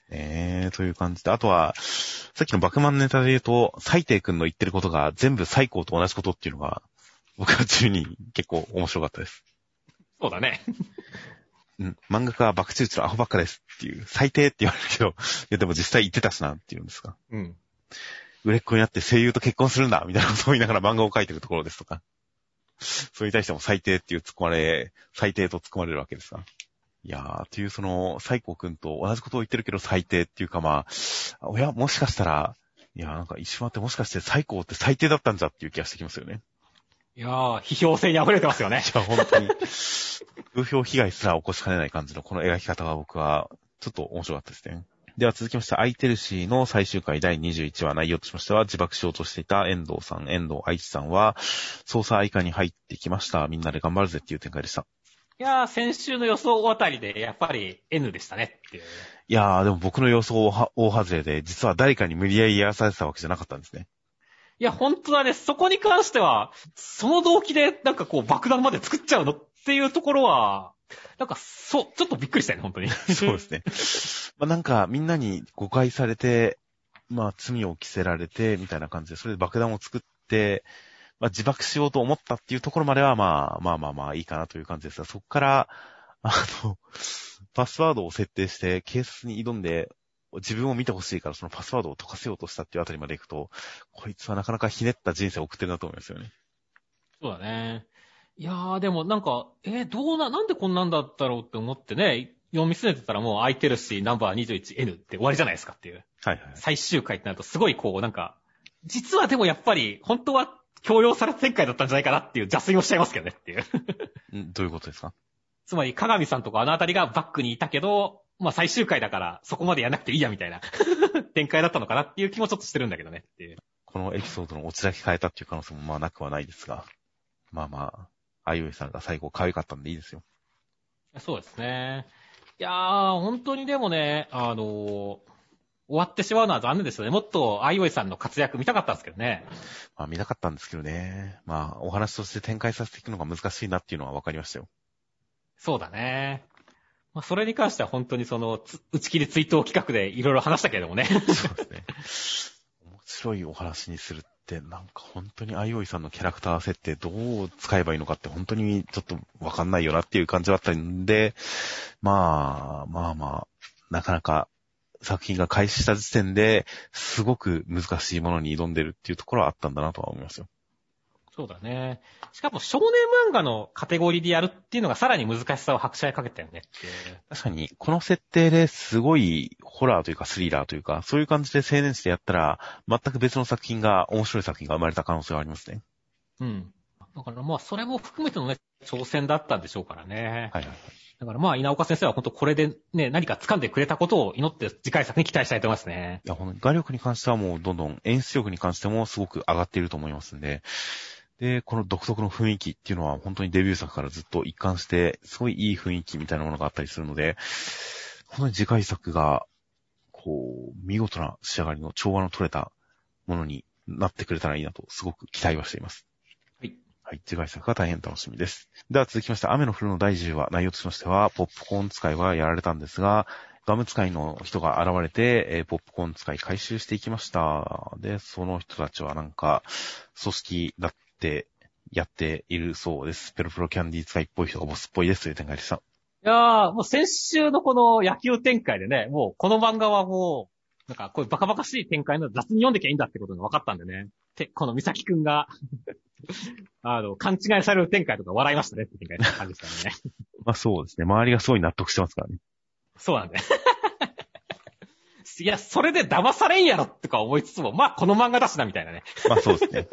えー、という感じで。あとは、さっきのバクマンネタで言うと、最低君の言ってることが全部最高と同じことっていうのが、僕は中に結構面白かったです。そうだね。うん、漫画家は爆中中のアホばっかですっていう、最低って言われるけど、いやでも実際言ってたしなっていうんですか。うん。売れっ子になって声優と結婚するんだみたいなことを言いながら漫画を描いていくところですとか。*laughs* それに対しても最低っていう突っ込まれ、最低と突っ込まれるわけですが。いやー、っていうその、サイコ君と同じことを言ってるけど最低っていうかまあ、おや、もしかしたら、いやーなんか一瞬あってもしかしてサイコって最低だったんじゃっていう気がしてきますよね。いやー、批評性に溢れてますよね。*laughs* いや、本当に、風評被害すら起こしかねない感じのこの描き方は僕は、ちょっと面白かったですね。では続きまして、アイテルシーの最終回第21話内容としましては、自爆しようとしていた遠藤さん、遠藤愛知さんは、捜査以下に入ってきました。みんなで頑張るぜっていう展開でした。いやー、先週の予想あたりで、やっぱり N でしたねっていう。いやー、でも僕の予想は大外れで、実は誰かに無理やりやらされてたわけじゃなかったんですね。いや、本当だね。そこに関しては、その動機で、なんかこう、爆弾まで作っちゃうのっていうところは、なんか、そう、ちょっとびっくりしたよね、本当に。*laughs* そうですね。まあなんか、みんなに誤解されて、まあ罪を着せられて、みたいな感じで、それで爆弾を作って、まあ自爆しようと思ったっていうところまでは、まあまあまあまあいいかなという感じですが、そこから、あの、パスワードを設定して、警察に挑んで、自分を見てほしいからそのパスワードを解かせようとしたっていうあたりまで行くと、こいつはなかなかひねった人生を送ってるなと思いますよね。そうだね。いやー、でもなんか、えーどうな、なんでこんなんだったろうって思ってね、読み進めてたらもう空いてるし、ナンバー 21N って終わりじゃないですかっていう。はいはい。最終回ってなるとすごいこう、なんか、実はでもやっぱり、本当は強要された展開だったんじゃないかなっていう邪推をしちゃいますけどねっていう。ん？どういうことですか？つまり、鏡さんとかあのあたりがバックにいたけど、まあ最終回だからそこまでやんなくていいやみたいな *laughs* 展開だったのかなっていう気もちょっとしてるんだけどねっていう。このエピソードのおちらき変えたっていう可能性もまあなくはないですが。まあまあ、あゆえさんが最後可愛かったんでいいですよ。そうですね。いやー、本当にでもね、あのー終わってしまうのは残念ですよね。もっと、あいおいさんの活躍見たかったんですけどね。まあ見たかったんですけどね。まあお話として展開させていくのが難しいなっていうのは分かりましたよ。そうだね。まあ、それに関しては本当にその、つ打ち切り追悼企画でいろいろ話したけれどもね。そうですね。面白いお話にするって、なんか本当にあいおいさんのキャラクター設定どう使えばいいのかって本当にちょっとわかんないよなっていう感じだったんで、まあ、まあまあ、なかなか作品が開始した時点で、すごく難しいものに挑んでるっていうところはあったんだなとは思いますよ。そうだね。しかも少年漫画のカテゴリーでやるっていうのがさらに難しさを拍車へかけたよねっていう。確かに、この設定ですごいホラーというかスリラーというか、そういう感じで青年誌でやったら、全く別の作品が、面白い作品が生まれた可能性はありますね。うん。だからまあ、それも含めてのね、挑戦だったんでしょうからね。はいはいはい。だからまあ、稲岡先生は本当これでね、何か掴んでくれたことを祈って次回作に期待したいと思いますね。いや、ほんとに画力に関してはもうどんどん演出力に関してもすごく上がっていると思いますんで、で、この独特の雰囲気っていうのは本当にデビュー作からずっと一貫して、すごいいい雰囲気みたいなものがあったりするので、本当に次回作が、こう、見事な仕上がりの調和の取れたものになってくれたらいいなと、すごく期待はしています。はい。はい、次回作が大変楽しみです。では続きまして、雨の降るの第10話、内容としましては、ポップコーン使いはやられたんですが、ガム使いの人が現れて、えーポップコーン使い回収していきました。で、その人たちはなんか、組織だってやっているそうです。ペロペロキャンディー使いっぽい人がボスっぽいですという展開でした。いやー、もう先週のこの野球展開でね、もうこの漫画はもう、なんかこういうバカバカしい展開の雑に読んできゃいいんだってことが分かったんでね。て、この美咲くんが、*laughs* あの、勘違いされる展開とか笑いましたねって展開の感じでしたね。*laughs* まあそうですね。周りがすごい納得してますからね。そうなんだよ。*laughs* いや、それで騙されんやろとか思いつつも、まあこの漫画だしなみたいなね。まあそうですね。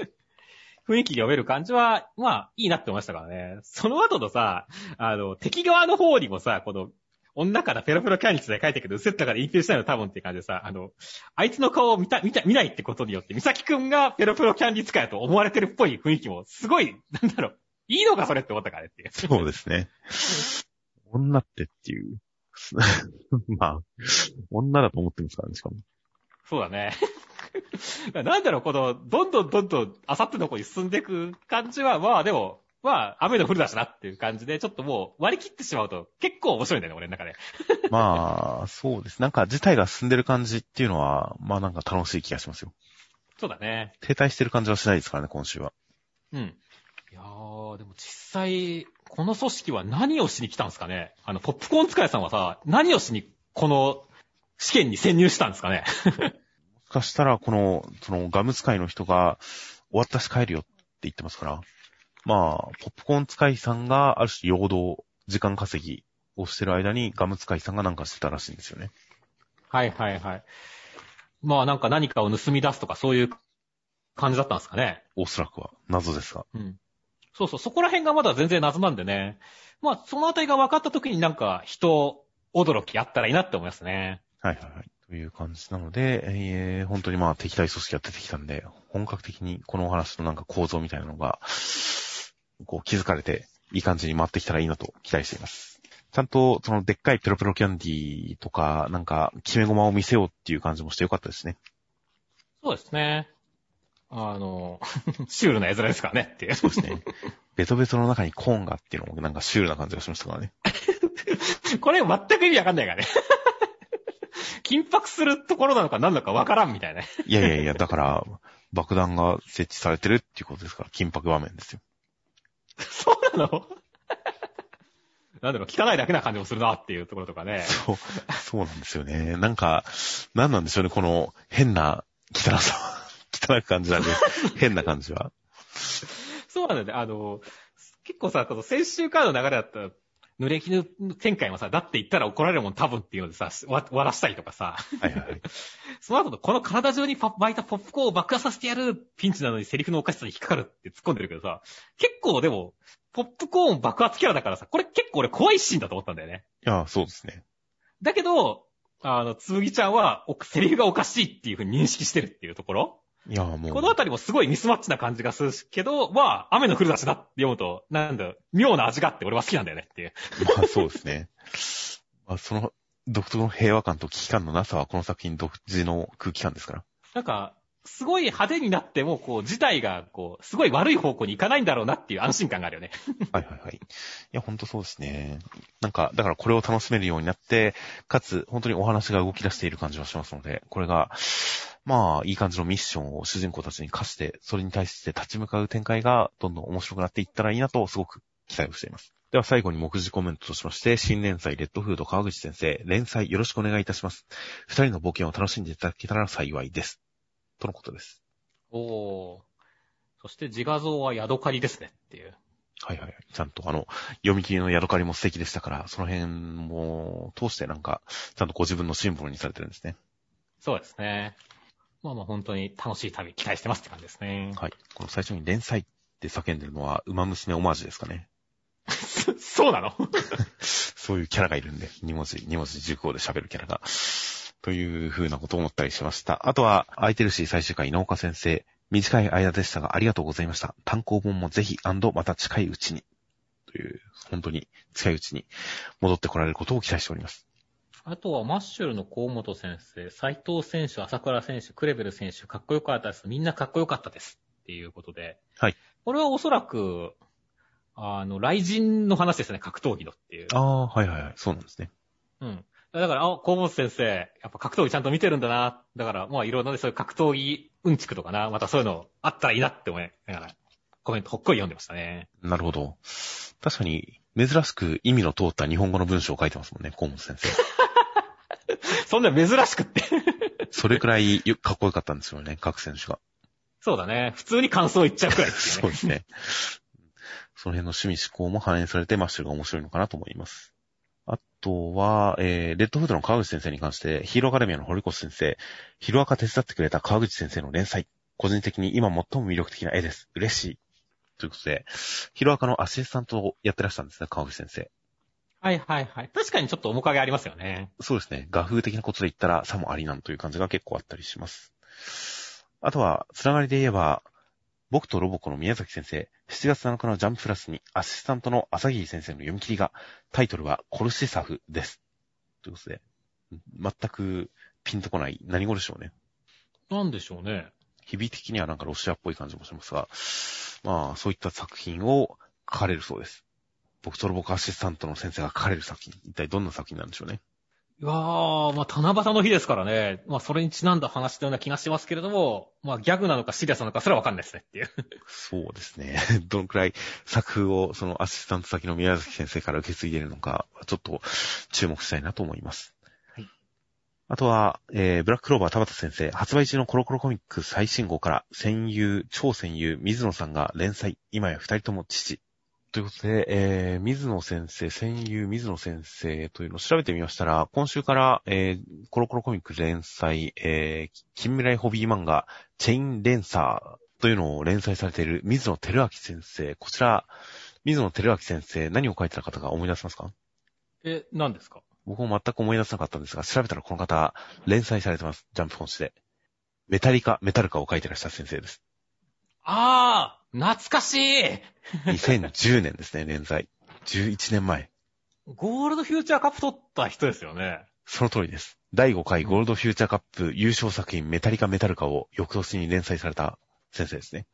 雰囲気が読める感じは、まあ、いいなって思いましたからね。その後のさ、あの、敵側の方にもさ、この、女からペロペロキャンディスで書いてるけど、うせったからインフィルしたいの多分っていう感じでさ、あの、あいつの顔を見た、見た、見ないってことによって、美咲くんがペロペロキャンディ使いだと思われてるっぽい雰囲気も、すごい、なんだろう、いいのかそれって思ったからねっていう。そうですね。女ってっていう。*laughs* まあ、女だと思ってますからね、しかも。そうだね。*laughs* なんだろう、この、どんどんどんどん、あさっての方に進んでいく感じは、まあでも、まあ、雨の降るだしなっていう感じで、ちょっともう割り切ってしまうと結構面白いんだよね、俺の中で。*laughs* まあ、そうです。なんか事態が進んでる感じっていうのは、まあなんか楽しい気がしますよ。そうだね。停滞してる感じはしないですからね、今週は。うん。いやー、でも実際、この組織は何をしに来たんですかねあの、ポップコーン使いさんはさ、何をしに、この試験に潜入したんですかね *laughs* かしたら、この、そのガム使いの人が、終わったし帰るよって言ってますから、まあ、ポップコーン使いさんが、ある種、陽動、時間稼ぎをしてる間に、ガム使いさんがなんかしてたらしいんですよね。はいはいはい。まあなんか何かを盗み出すとかそういう感じだったんですかね。おそらくは、謎ですが。うん。そうそう、そこら辺がまだ全然謎なんでね。まあそのあたりが分かった時になんか人驚きあったらいいなって思いますね。はいはいはい。という感じなので、えー、本当にまあ敵対組織が出てきたんで、本格的にこのお話のなんか構造みたいなのが、こう気づかれて、いい感じに回ってきたらいいなと期待しています。ちゃんと、そのでっかいペロペロキャンディーとか、なんか、決め駒を見せようっていう感じもしてよかったですね。そうですね。あの、*laughs* シュールな絵面ですからねっていう。そうですね。ベトベトの中にコーンがっていうのもなんかシュールな感じがしましたからね。*laughs* これ全く意味わかんないからね。緊迫するところなのか何なのかわからんみたいな。いやいやいや、だから、爆弾が設置されてるっていうことですから、緊迫場面ですよ。そうなの？なんだろう、汚いだけな感じもするなっていうところとかね。そう、そうなんですよね。なんか、なんなんでしょうね、この変な汚さは。*laughs* 汚く感じなんで、変な感じは。そうなんだよね。あの、結構さ、この先週からの流れだったら、濡れ衣展開もさ、だって言ったら怒られるもん多分っていうのでさ、終わ終わらしたりとかさ、はいはいはい。*laughs* その後のこの体中にパ巻いたポップコーンを爆破させてやるピンチなのにセリフのおかしさに引っかかるって突っ込んでるけどさ、結構でも、ポップコーン爆発キャラだからさ、これ結構俺怖いシーンだと思ったんだよね。いや、そうですね。だけど、あの、つむぎちゃんは、おセリフがおかしいっていう風に認識してるっていうところいや、もう。このあたりもすごいミスマッチな感じがするけど、まあ、雨の降るだしなって読むと、なんだ、妙な味があって俺は好きなんだよねっていう。まあそうですね。*laughs* まあその独特の平和感と危機感のなさはこの作品独自の空気感ですから。なんか、すごい派手になっても、こう、事態が、こう、すごい悪い方向に行かないんだろうなっていう安心感があるよね。*laughs* はいはいはい。いや、ほんとそうですね。なんか、だからこれを楽しめるようになって、かつ、本当にお話が動き出している感じはしますので、これが、まあ、いい感じのミッションを主人公たちに課して、それに対して立ち向かう展開がどんどん面白くなっていったらいいなと、すごく期待をしています。では最後に目次コメントとしまして、新連載レッドフード川口先生、連載よろしくお願いいたします。二人の冒険を楽しんでいただけたら幸いです。とのことです。おー。そして自画像はヤドカリですねっていう。はいはい。ちゃんとあの、読み切りのヤドカリも素敵でしたから、その辺も通してなんか、ちゃんとご自分のシンボルにされてるんですね。そうですね。まあまあ本当に楽しい旅期待してますって感じですね。はい。この最初に連載って叫んでるのは、馬娘オマージュですかね。そ *laughs* そうなの？*laughs* そういうキャラがいるんで、2文字、2文字熟語で喋るキャラが。という風なことを思ったりしました。あとは、空いてるし最終回、農家先生。短い間でしたがありがとうございました。単行本もぜひ、また近いうちに。という、本当に近いうちに戻ってこられることを期待しております。あとはマッシュルの河本先生、斎藤選手、朝倉選手、クレベル選手、かっこよかったです。みんなかっこよかったです。っていうことで。はい。これはおそらく、あの、雷神の話ですね、格闘技のっていう。ああ、はいはいはい。そうなんですね。うん。だから、あ、河本先生、やっぱ格闘技ちゃんと見てるんだな。だから、まあいろんなね、そういう格闘技うんちくとかな、またそういうのあったらいいなって思いながら、コメントほっこり読んでましたね。なるほど。確かに、珍しく意味の通った日本語の文章を書いてますもんね、河本先生。*laughs* そんな珍しくって。それくらいよかっこよかったんですよね、各選手が。そうだね。普通に感想言っちゃうくらいね。そうですね。その辺の趣味思考も反映されてマッシュが面白いのかなと思います。あとは、えー、レッドフードの川口先生に関して、ヒーローアカデミアの堀越先生、ヒロアカ手伝ってくれた川口先生の連載、個人的に今最も魅力的な絵です。嬉しい。ということで、ヒロアカのアシスタントをやってらっしゃるんですね、川口先生。はいはいはい。確かにちょっと面影ありますよね。そうですね。画風的なことで言ったら、さもありなんという感じが結構あったりします。あとは、つながりで言えば、僕とロボコの宮崎先生、7月7日のジャンププラスにアシスタントの朝霧先生の読み切りが、タイトルはコルシサフです。ということで、全くピンとこない。何語でしょうね。なんでしょうね。響き的にはなんかロシアっぽい感じもしますが、まあ、そういった作品を書かれるそうです。僕とロボコアシスタントの先生が書かれる作品、一体どんな作品なんでしょうね。いやー、まあ、七夕の日ですからね。まあ、それにちなんだ話のような気がしますけれども、まあ、ギャグなのかシリアスなのかそれはわかんないですねっていう。そうですね。*laughs* どのくらい作風をそのアシスタント先の宮崎先生から受け継いでいるのか、ちょっと注目したいなと思います。はい。あとは、えー、ブラッククローバー田畑先生、発売中のコロコロコミック最新号から、戦友、超戦友、水野さんが連載、今や二人とも父。ということで、えー、水野先生、戦友、水野先生というのを調べてみましたら、今週から、えー、コロコロコミック連載、えー、近未来ホビー漫画、チェインレンサーというのを連載されている水野照明先生。こちら、水野照明先生、何を書いてた方が思い出せますか？え、何ですか？僕も全く思い出せなかったんですが、調べたらこの方、連載されてます。ジャンプ本誌で。メタリカ、メタルカを書いてらっしゃる先生です。あー、懐かしい2010年ですね、連載。11年前。ゴールドフューチャーカップ取った人ですよね。その通りです。第5回ゴールドフューチャーカップ優勝作品メタリカメタルカを翌年に連載された先生ですね。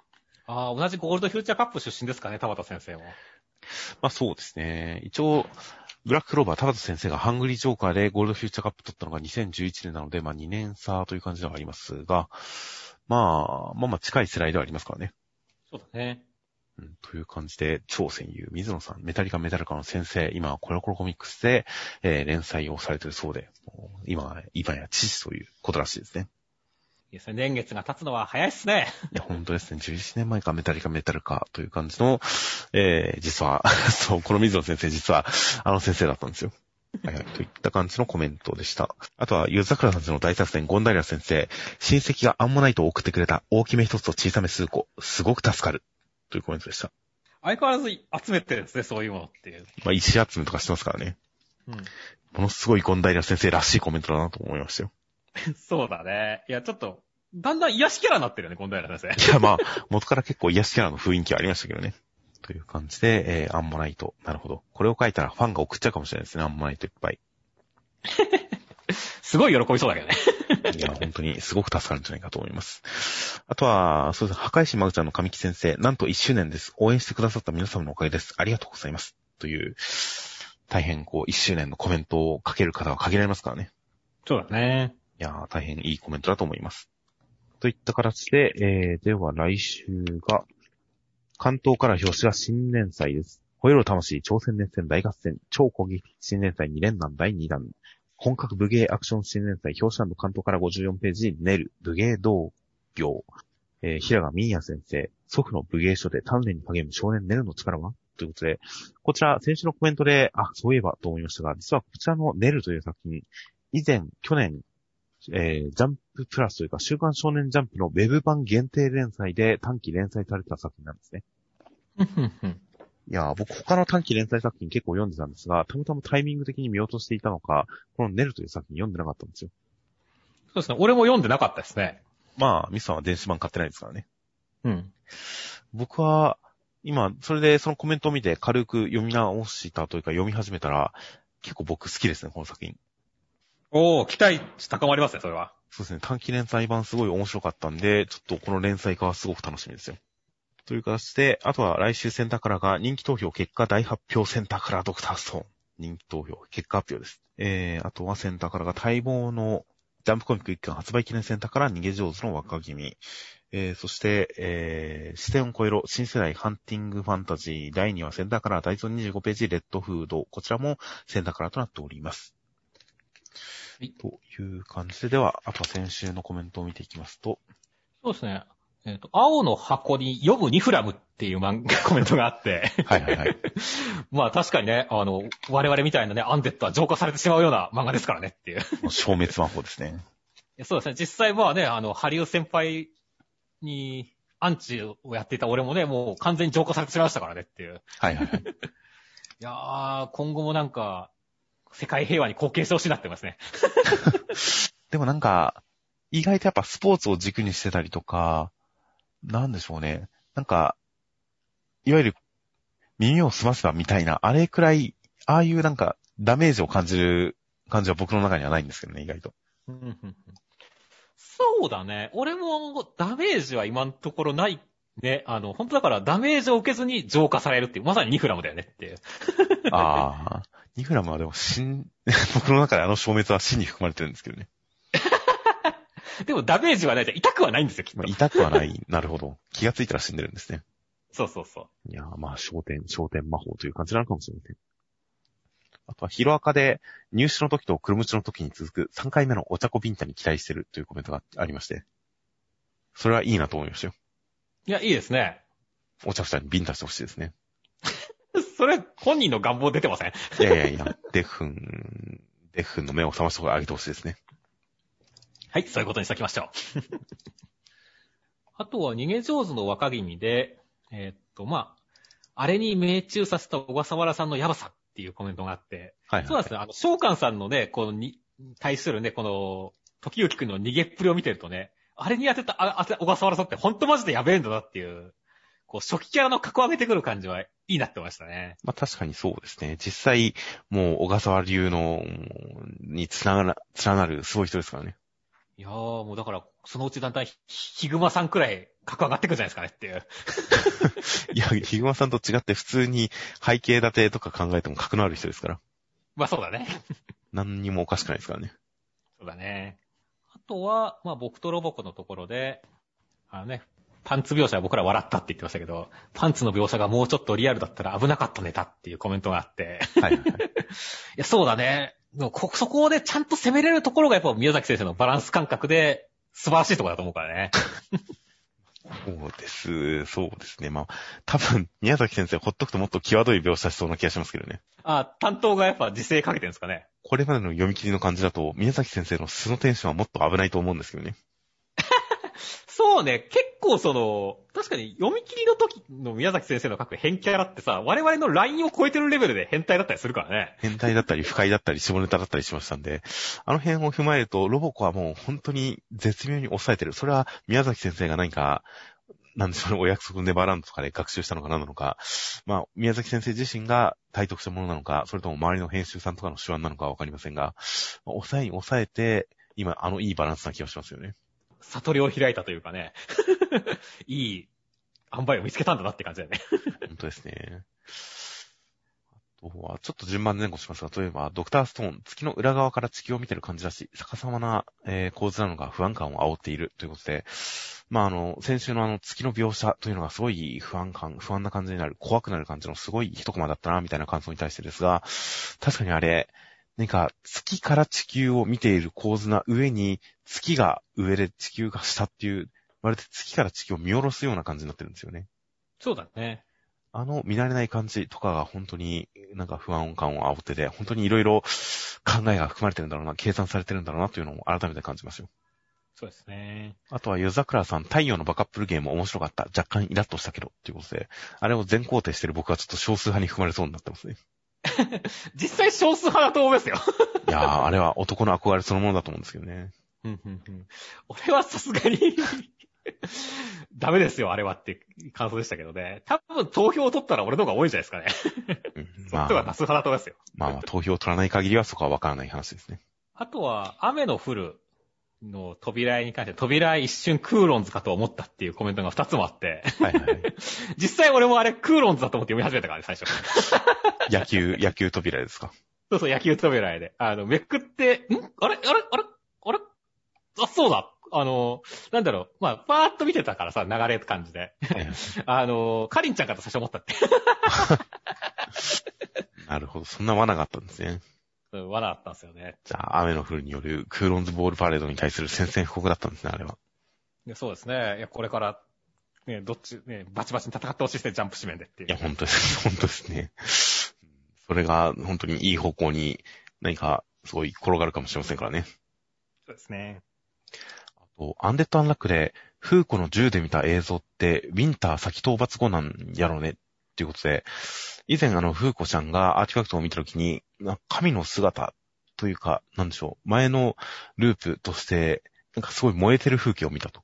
あー、同じゴールドフューチャーカップ出身ですかね、田畑先生も。まあそうですね。一応、ブラッククローバー田畑先生がハングリージョーカーでゴールドフューチャーカップ取ったのが2011年なので、まあ2年差という感じではありますが、まあ、まあまあ近い世代ではありますからね。そうだね。うん、という感じで、超戦友、水野さん、メタリカメタルカの先生、今、コロコロコミックスで、えー連載をされているそうで、今、今や知識ということらしいですね。いいですね。年月が経つのは早いっすね。いや、本当ですね。11年前かメタリカメタルカという感じの、えー、実は、*laughs* そう、この水野先生、実は、あの先生だったんですよ。はいはい。といった感じのコメントでした。あとは、ゆざくらさんちの大作戦、ゴンダイラ先生、親戚がアンモナイトを送ってくれた大きめ一つと小さめ数個、すごく助かる。というコメントでした。相変わらず集めてるんですね、そういうものっていう。まあ、石集めとかしてますからね。うん。ものすごいゴンダイラ先生らしいコメントだなと思いましたよ。*laughs* そうだね。いや、ちょっと、だんだん癒しキャラになってるよね、今度やら先生。いや、まあ、元から結構癒しキャラの雰囲気はありましたけどね。という感じで、えー、アンモナイト。なるほど。これを書いたらファンが送っちゃうかもしれないですね、アンモナイトいっぱい。*laughs* すごい喜びそうだけどね。いや、本当にすごく助かるんじゃないかと思います。あとは、そうです。破壊神マグちゃんの神木先生、なんと1周年です。応援してくださった皆様のおかげです。ありがとうございます。という、大変こう、1周年のコメントを書ける方は限られますからね。そうだね。いやー、大変いいコメントだと思います。といった形で、えー、では来週が、関東から表紙が新年祭です。吠えろ魂、朝鮮熱戦大合戦、超攻撃新年祭2連弾第2弾、本格武芸アクション新年祭、表紙関東から54ページ、ネル、武芸道業、えー、平賀美也先生、祖父の武芸書で鍛錬に励む少年ネルの力は？ということで、こちら、先週のコメントで、あ、そういえばと思いましたが、実はこちらのネルという作品、以前、去年、えー、ジャンププラスというか、週刊少年ジャンプのウェブ版限定連載で短期連載された作品なんですね。いや、僕他の短期連載作品結構読んでたんですが、たまたまタイミング的に見落としていたのか、このネルという作品読んでなかったんですよ。そうですね。俺も読んでなかったですね。まあ、ミスさんは電子版買ってないですからね。うん。僕は、今、それでそのコメントを見て軽く読み直したというか読み始めたら、結構僕好きですね、この作品。おー、期待値高まりますね、それは。そうですね、短期連載版すごい面白かったんで、ちょっとこの連載化はすごく楽しみですよ。という形で、あとは来週センターカラーが人気投票結果大発表センターカラードクターストーン。人気投票結果発表です。えー、あとはセンターカラーが待望のジャンプコミック一巻発売記念センターから逃げ上手の若君。えー、そして、えー、視点を超えろ新世代ハンティングファンタジー第2話センターカラー大蔵25ページレッドフード。こちらもセンターカラーとなっております。はい。という感じで、では、あとは先週のコメントを見ていきますと。そうですね。えっ、ー、と、青の箱に読むニフラムっていう漫画、*laughs* コメントがあって。はいはいはい。*laughs* まあ確かにね、あの、我々みたいなね、アンデッドは浄化されてしまうような漫画ですからねっていう。消滅魔法ですね。そうですね。実際まあね、あの、ハリウ先輩にアンチをやっていた俺もね、もう完全に浄化されてしまいましたからねっていう。はいはいはい。*laughs* いやー、今後もなんか、世界平和に貢献してほしいなってますね。*laughs* でもなんか、意外とやっぱスポーツを軸にしてたりとか、なんでしょうね。なんか、いわゆる耳を澄ませばみたいな、あれくらい、ああいうなんかダメージを感じる感じは僕の中にはないんですけどね、意外と。そうだね。俺もダメージは今のところないね。あの、本当だからダメージを受けずに浄化されるっていう、まさにニフラムだよねっていう。*laughs* ああ。ニフラムはでも死 *laughs* 僕の中であの消滅は死に含まれてるんですけどね。*laughs* でもダメージはないじゃん。痛くはないんですよ、きっと。痛くはない。なるほど。気がついたら死んでるんですね。そうそうそう。いやまあ、焦点、焦点魔法という感じなのかもしれません。あとは、ヒロアカで入試の時と黒ムチの時に続く3回目のお茶子ビンタに期待してるというコメントがありまして。それはいいなと思いましたよ。いや、いいですね。お茶二人にビンタしてほしいですね。*laughs* それ、本人の願望出てません？いやいやいや、デフン、デフンの目を覚ましてあげてほしいですね。はい、そういうことにしときましょう。*laughs* あとは逃げ上手の若君で、えー、っと、まあ、あれに命中させた小笠原さんのやばさっていうコメントがあって、はい、はい、そうですね、あの、召喚さんのね、このに、対するね、この、時行くんの逃げっぷりを見てるとね、あれに当てた、あ、小笠原さんってほんとマジでやべえんだなっていう、こう、初期キャラの格を上げてくる感じはいいなってましたね。まあ確かにそうですね。実際、もう小笠原流の、につながら、連なるすごい人ですからね。いやー、もうだから、そのうちだんだんヒグマさんくらい格上がってくるじゃないですかねっていう。*laughs* いや、ヒグマさんと違って普通に背景立てとか考えても格のある人ですから。まあそうだね。何にもおかしくないですからね。そうだね。あとは、まあ僕とロボコのところで、あのね、パンツ描写は僕ら笑ったって言ってましたけど、パンツの描写がもうちょっとリアルだったら危なかったネタっていうコメントがあって。はい、はい。*laughs* いや、そうだね。こ、そこでちゃんと攻めれるところがやっぱ宮崎先生のバランス感覚で素晴らしいところだと思うからね。*laughs* そうです。そうですね。まあ、多分、宮崎先生ほっとくともっと際どい描写しそうな気がしますけどね。あ担当がやっぱ自制かけてるんですかね。これまでの読み切りの感じだと、宮崎先生の素のテンションはもっと危ないと思うんですけどね。そうね、結構その、確かに読み切りの時の宮崎先生の書く変キャラってさ、我々のラインを超えてるレベルで変態だったりするからね。変態だったり、不快だったり、下ネタだったりしましたんで、あの辺を踏まえると、ロボコはもう本当に絶妙に抑えてる。それは宮崎先生が何か、なんでしょうね、お約束ネバーランとかで学習したのか何なのか、まあ、宮崎先生自身が体得したものなのか、それとも周りの編集さんとかの手腕なのかわかりませんが、抑えに抑えて、今、あのいいバランスな気がしますよね。悟りを開いたというかね、*laughs* いい塩梅を見つけたんだなって感じだよね。本当ですね。あとは、ちょっと順番前後しますが、例えば、ドクターストーン、月の裏側から地球を見てる感じだし、逆さまな、えー、構図なのが不安感を煽っているということで、まあ、あの、先週のあの、月の描写というのがすごい不安感、不安な感じになる、怖くなる感じのすごい一コマだったな、みたいな感想に対してですが、確かにあれ、なんか、月から地球を見ている構図な上に、月が上で地球が下っていう、まるで月から地球を見下ろすような感じになってるんですよね。そうだね。あの見慣れない感じとかが本当になんか不安感を煽ってて、本当にいろいろ考えが含まれてるんだろうな、計算されてるんだろうなというのを改めて感じますよ。そうですね。あとは、夜桜さん、太陽のバカップルゲーム面白かった。若干イラッとしたけど、っていうことで、あれを全肯定してる僕はちょっと少数派に含まれそうになってますね。*laughs* 実際少数派だと思いますよ。いやー、あれは男の憧れそのものだと思うんですけどね。うんうんうん俺はさすがに *laughs* ダメですよ、あれはって感想でしたけどね。多分投票を取ったら俺の方が多いんじゃないですかね。まあ、っちは多数派だと思いますよ。まあまあ、投票を取らない限りはそこはわからない話ですね。あとは、雨の降るの扉絵に関して、扉絵一瞬クーロンズかと思ったっていうコメントが2つもあって、はいはい。*laughs* 実際俺もあれクーロンズだと思って読み始めたからね、最初。*laughs* 野球、野球扉ですか？そうそう、野球扉絵で。あの、めくって、ん？あれ？あれ？あれ？あれ？あ、そうだ。あの、なんだろう。まあ、パーッと見てたからさ、流れって感じで。*laughs* あの、カリンちゃんかと最初思ったって。なるほど。そんな罠があったんですね。うん罠あったんですよね。じゃあ、雨の降るによるクーロンズボールパレードに対する宣戦布告だったんですね、あれは。そうですね。いや、これから、ね、どっち、ね、バチバチに戦ってほしいですね、ジャンプ誌面でっていう。いや、本当です。本当ですね。それが本当にいい方向に何かすごい転がるかもしれませんからね。そうですね。あと、アンデッド・アンラックで、フーコの銃で見た映像って、ウィンター戦討伐後なんやろうねっていうことで、以前あの、フーコちゃんがアーティファクトを見たときに、な神の姿というか、なんでしょう、前のループとして、なんかすごい燃えてる風景を見たと。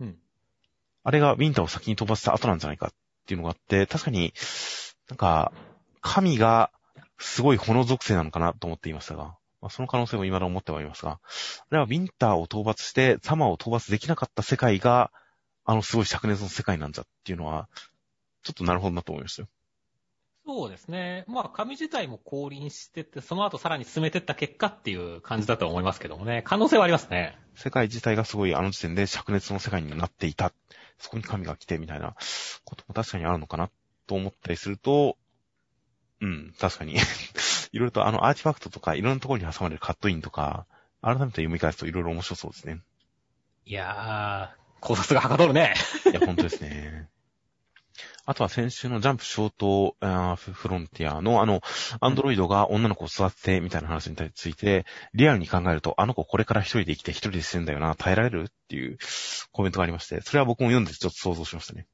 うん。あれがウィンターを先に飛ばした後なんじゃないかっていうのがあって、確かになんか、神がすごい炎属性なのかなと思っていましたが、まあ、その可能性も未だ思ってはいますが、あれはウィンターを討伐して、サマーを討伐できなかった世界が、あのすごい灼熱の世界なんじゃっていうのは、ちょっとなるほどなと思いましたよ。そうですね。まあ、紙自体も降臨してて、その後さらに進めてった結果っていう感じだと思いますけどもね。可能性はありますね。世界自体がすごいあの時点で灼熱の世界になっていた。そこに神が来てみたいなことも確かにあるのかなと思ったりすると、うん、確かに。*laughs* いろいろとあのアーティファクトとかいろんなところに挟まれるカットインとか、改めて読み返すといろいろ面白そうですね。いやー、考察がはかどるね。いや、本当ですね。あとは先週のジャンプショートあーフフロンティアのあの、アンドロイドが女の子を育ててみたいな話について、リアルに考えると、あの子これから一人で生きて一人で死ぬんだよな、耐えられるっていうコメントがありまして、それは僕も読んでちょっと想像しましたね。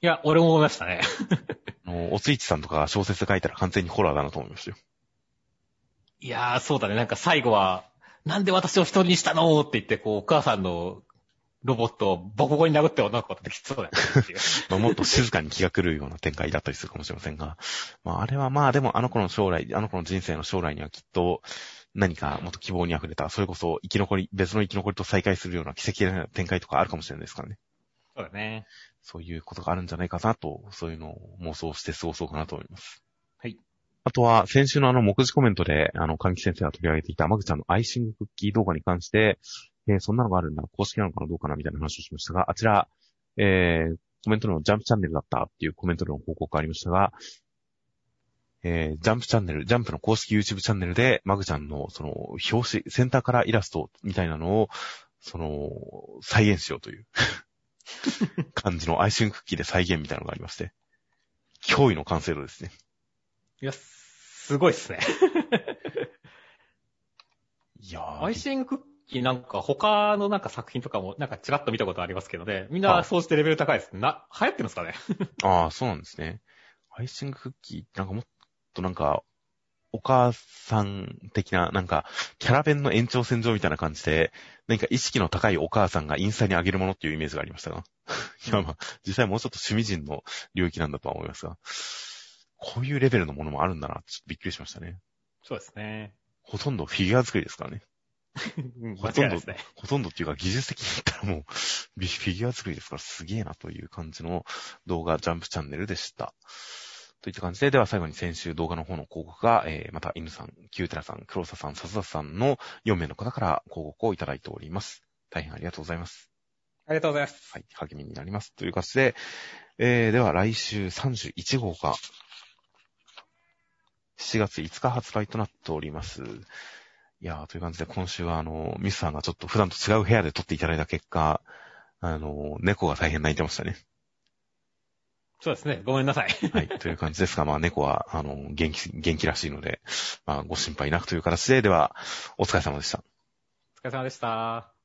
いや、俺も思いましたね。*laughs* あの、おついちさんとかが小説で書いたら完全にホラーだなと思いましたよ。いやー、そうだね。なんか最後は、なんで私を一人にしたのって言って、こう、お母さんのロボットをボコボコに殴って女の子が出てきそうだよねっていう。*laughs* まあ、もっと静かに気が狂うような展開だったりするかもしれませんが、まあ、あれはまあでもあの子の将来、あの子の人生の将来にはきっと何かもっと希望に溢れた、それこそ生き残り、別の生き残りと再会するような奇跡的な展開とかあるかもしれないですからね。そうだね。そういうことがあるんじゃないかなと、そういうのを妄想して過ごそうかなと思います。はい。あとは、先週のあの、目次コメントで、あの、関木先生が取り上げていた、マグちゃんのアイシングクッキー動画に関して、えーそんなのがあるんだ、公式なのかなどうかなみたいな話をしましたが、あちら、えー、コメントのジャンプチャンネルだったっていうコメントの報告がありましたが、えー、ジャンプチャンネル、ジャンプの公式 YouTube チャンネルで、マグちゃんの、その、表紙、センターカラーイラストみたいなのを、その、再現しようという *laughs* 感じのアイシングクッキーで再現みたいなのがありまして、驚異の完成度ですね。いや、すごいっすね。*laughs* いやーアイシングクッなんか他のなんか作品とかもなんかチラッと見たことありますけどね。みんはないそうしてレベル高いです。な、流行ってるんですかね？*laughs* ああ、そうなんですね。アイシングクッキーってなんかもっとなんか、お母さん的な、なんか、キャラ弁の延長線上みたいな感じで、何か意識の高いお母さんがインスタに上げるものっていうイメージがありましたが。*laughs* いや、まあ、実際もうちょっと趣味人の領域なんだとは思いますが、こういうレベルのものもあるんだな、ちょっとびっくりしましたね。そうですね。ほとんどフィギュア作りですからね。うんほとんどね。ほとんどっていうか技術的に言ったらもう、ビフィギュア作りですからすげえなという感じの動画ジャンプチャンネルでした。といった感じで、では最後に先週動画の方の広告が、えー、また犬さん、キューテラさん、黒沢さん、笹田さんの4名の方から広告をいただいております。大変ありがとうございます。ありがとうございます。はい、励みになります。という形で、えー、では来週31号が、7月5日発売となっております。いやー、という感じで今週はあの、ミスさんがちょっと普段と違う部屋で撮っていただいた結果、あの、猫が大変泣いてましたね。そうですね。ごめんなさい。はい、という感じですが、まあ猫は、あの、元気、元気らしいので、まあご心配なくという形で、では、お疲れ様でした。お疲れ様でした。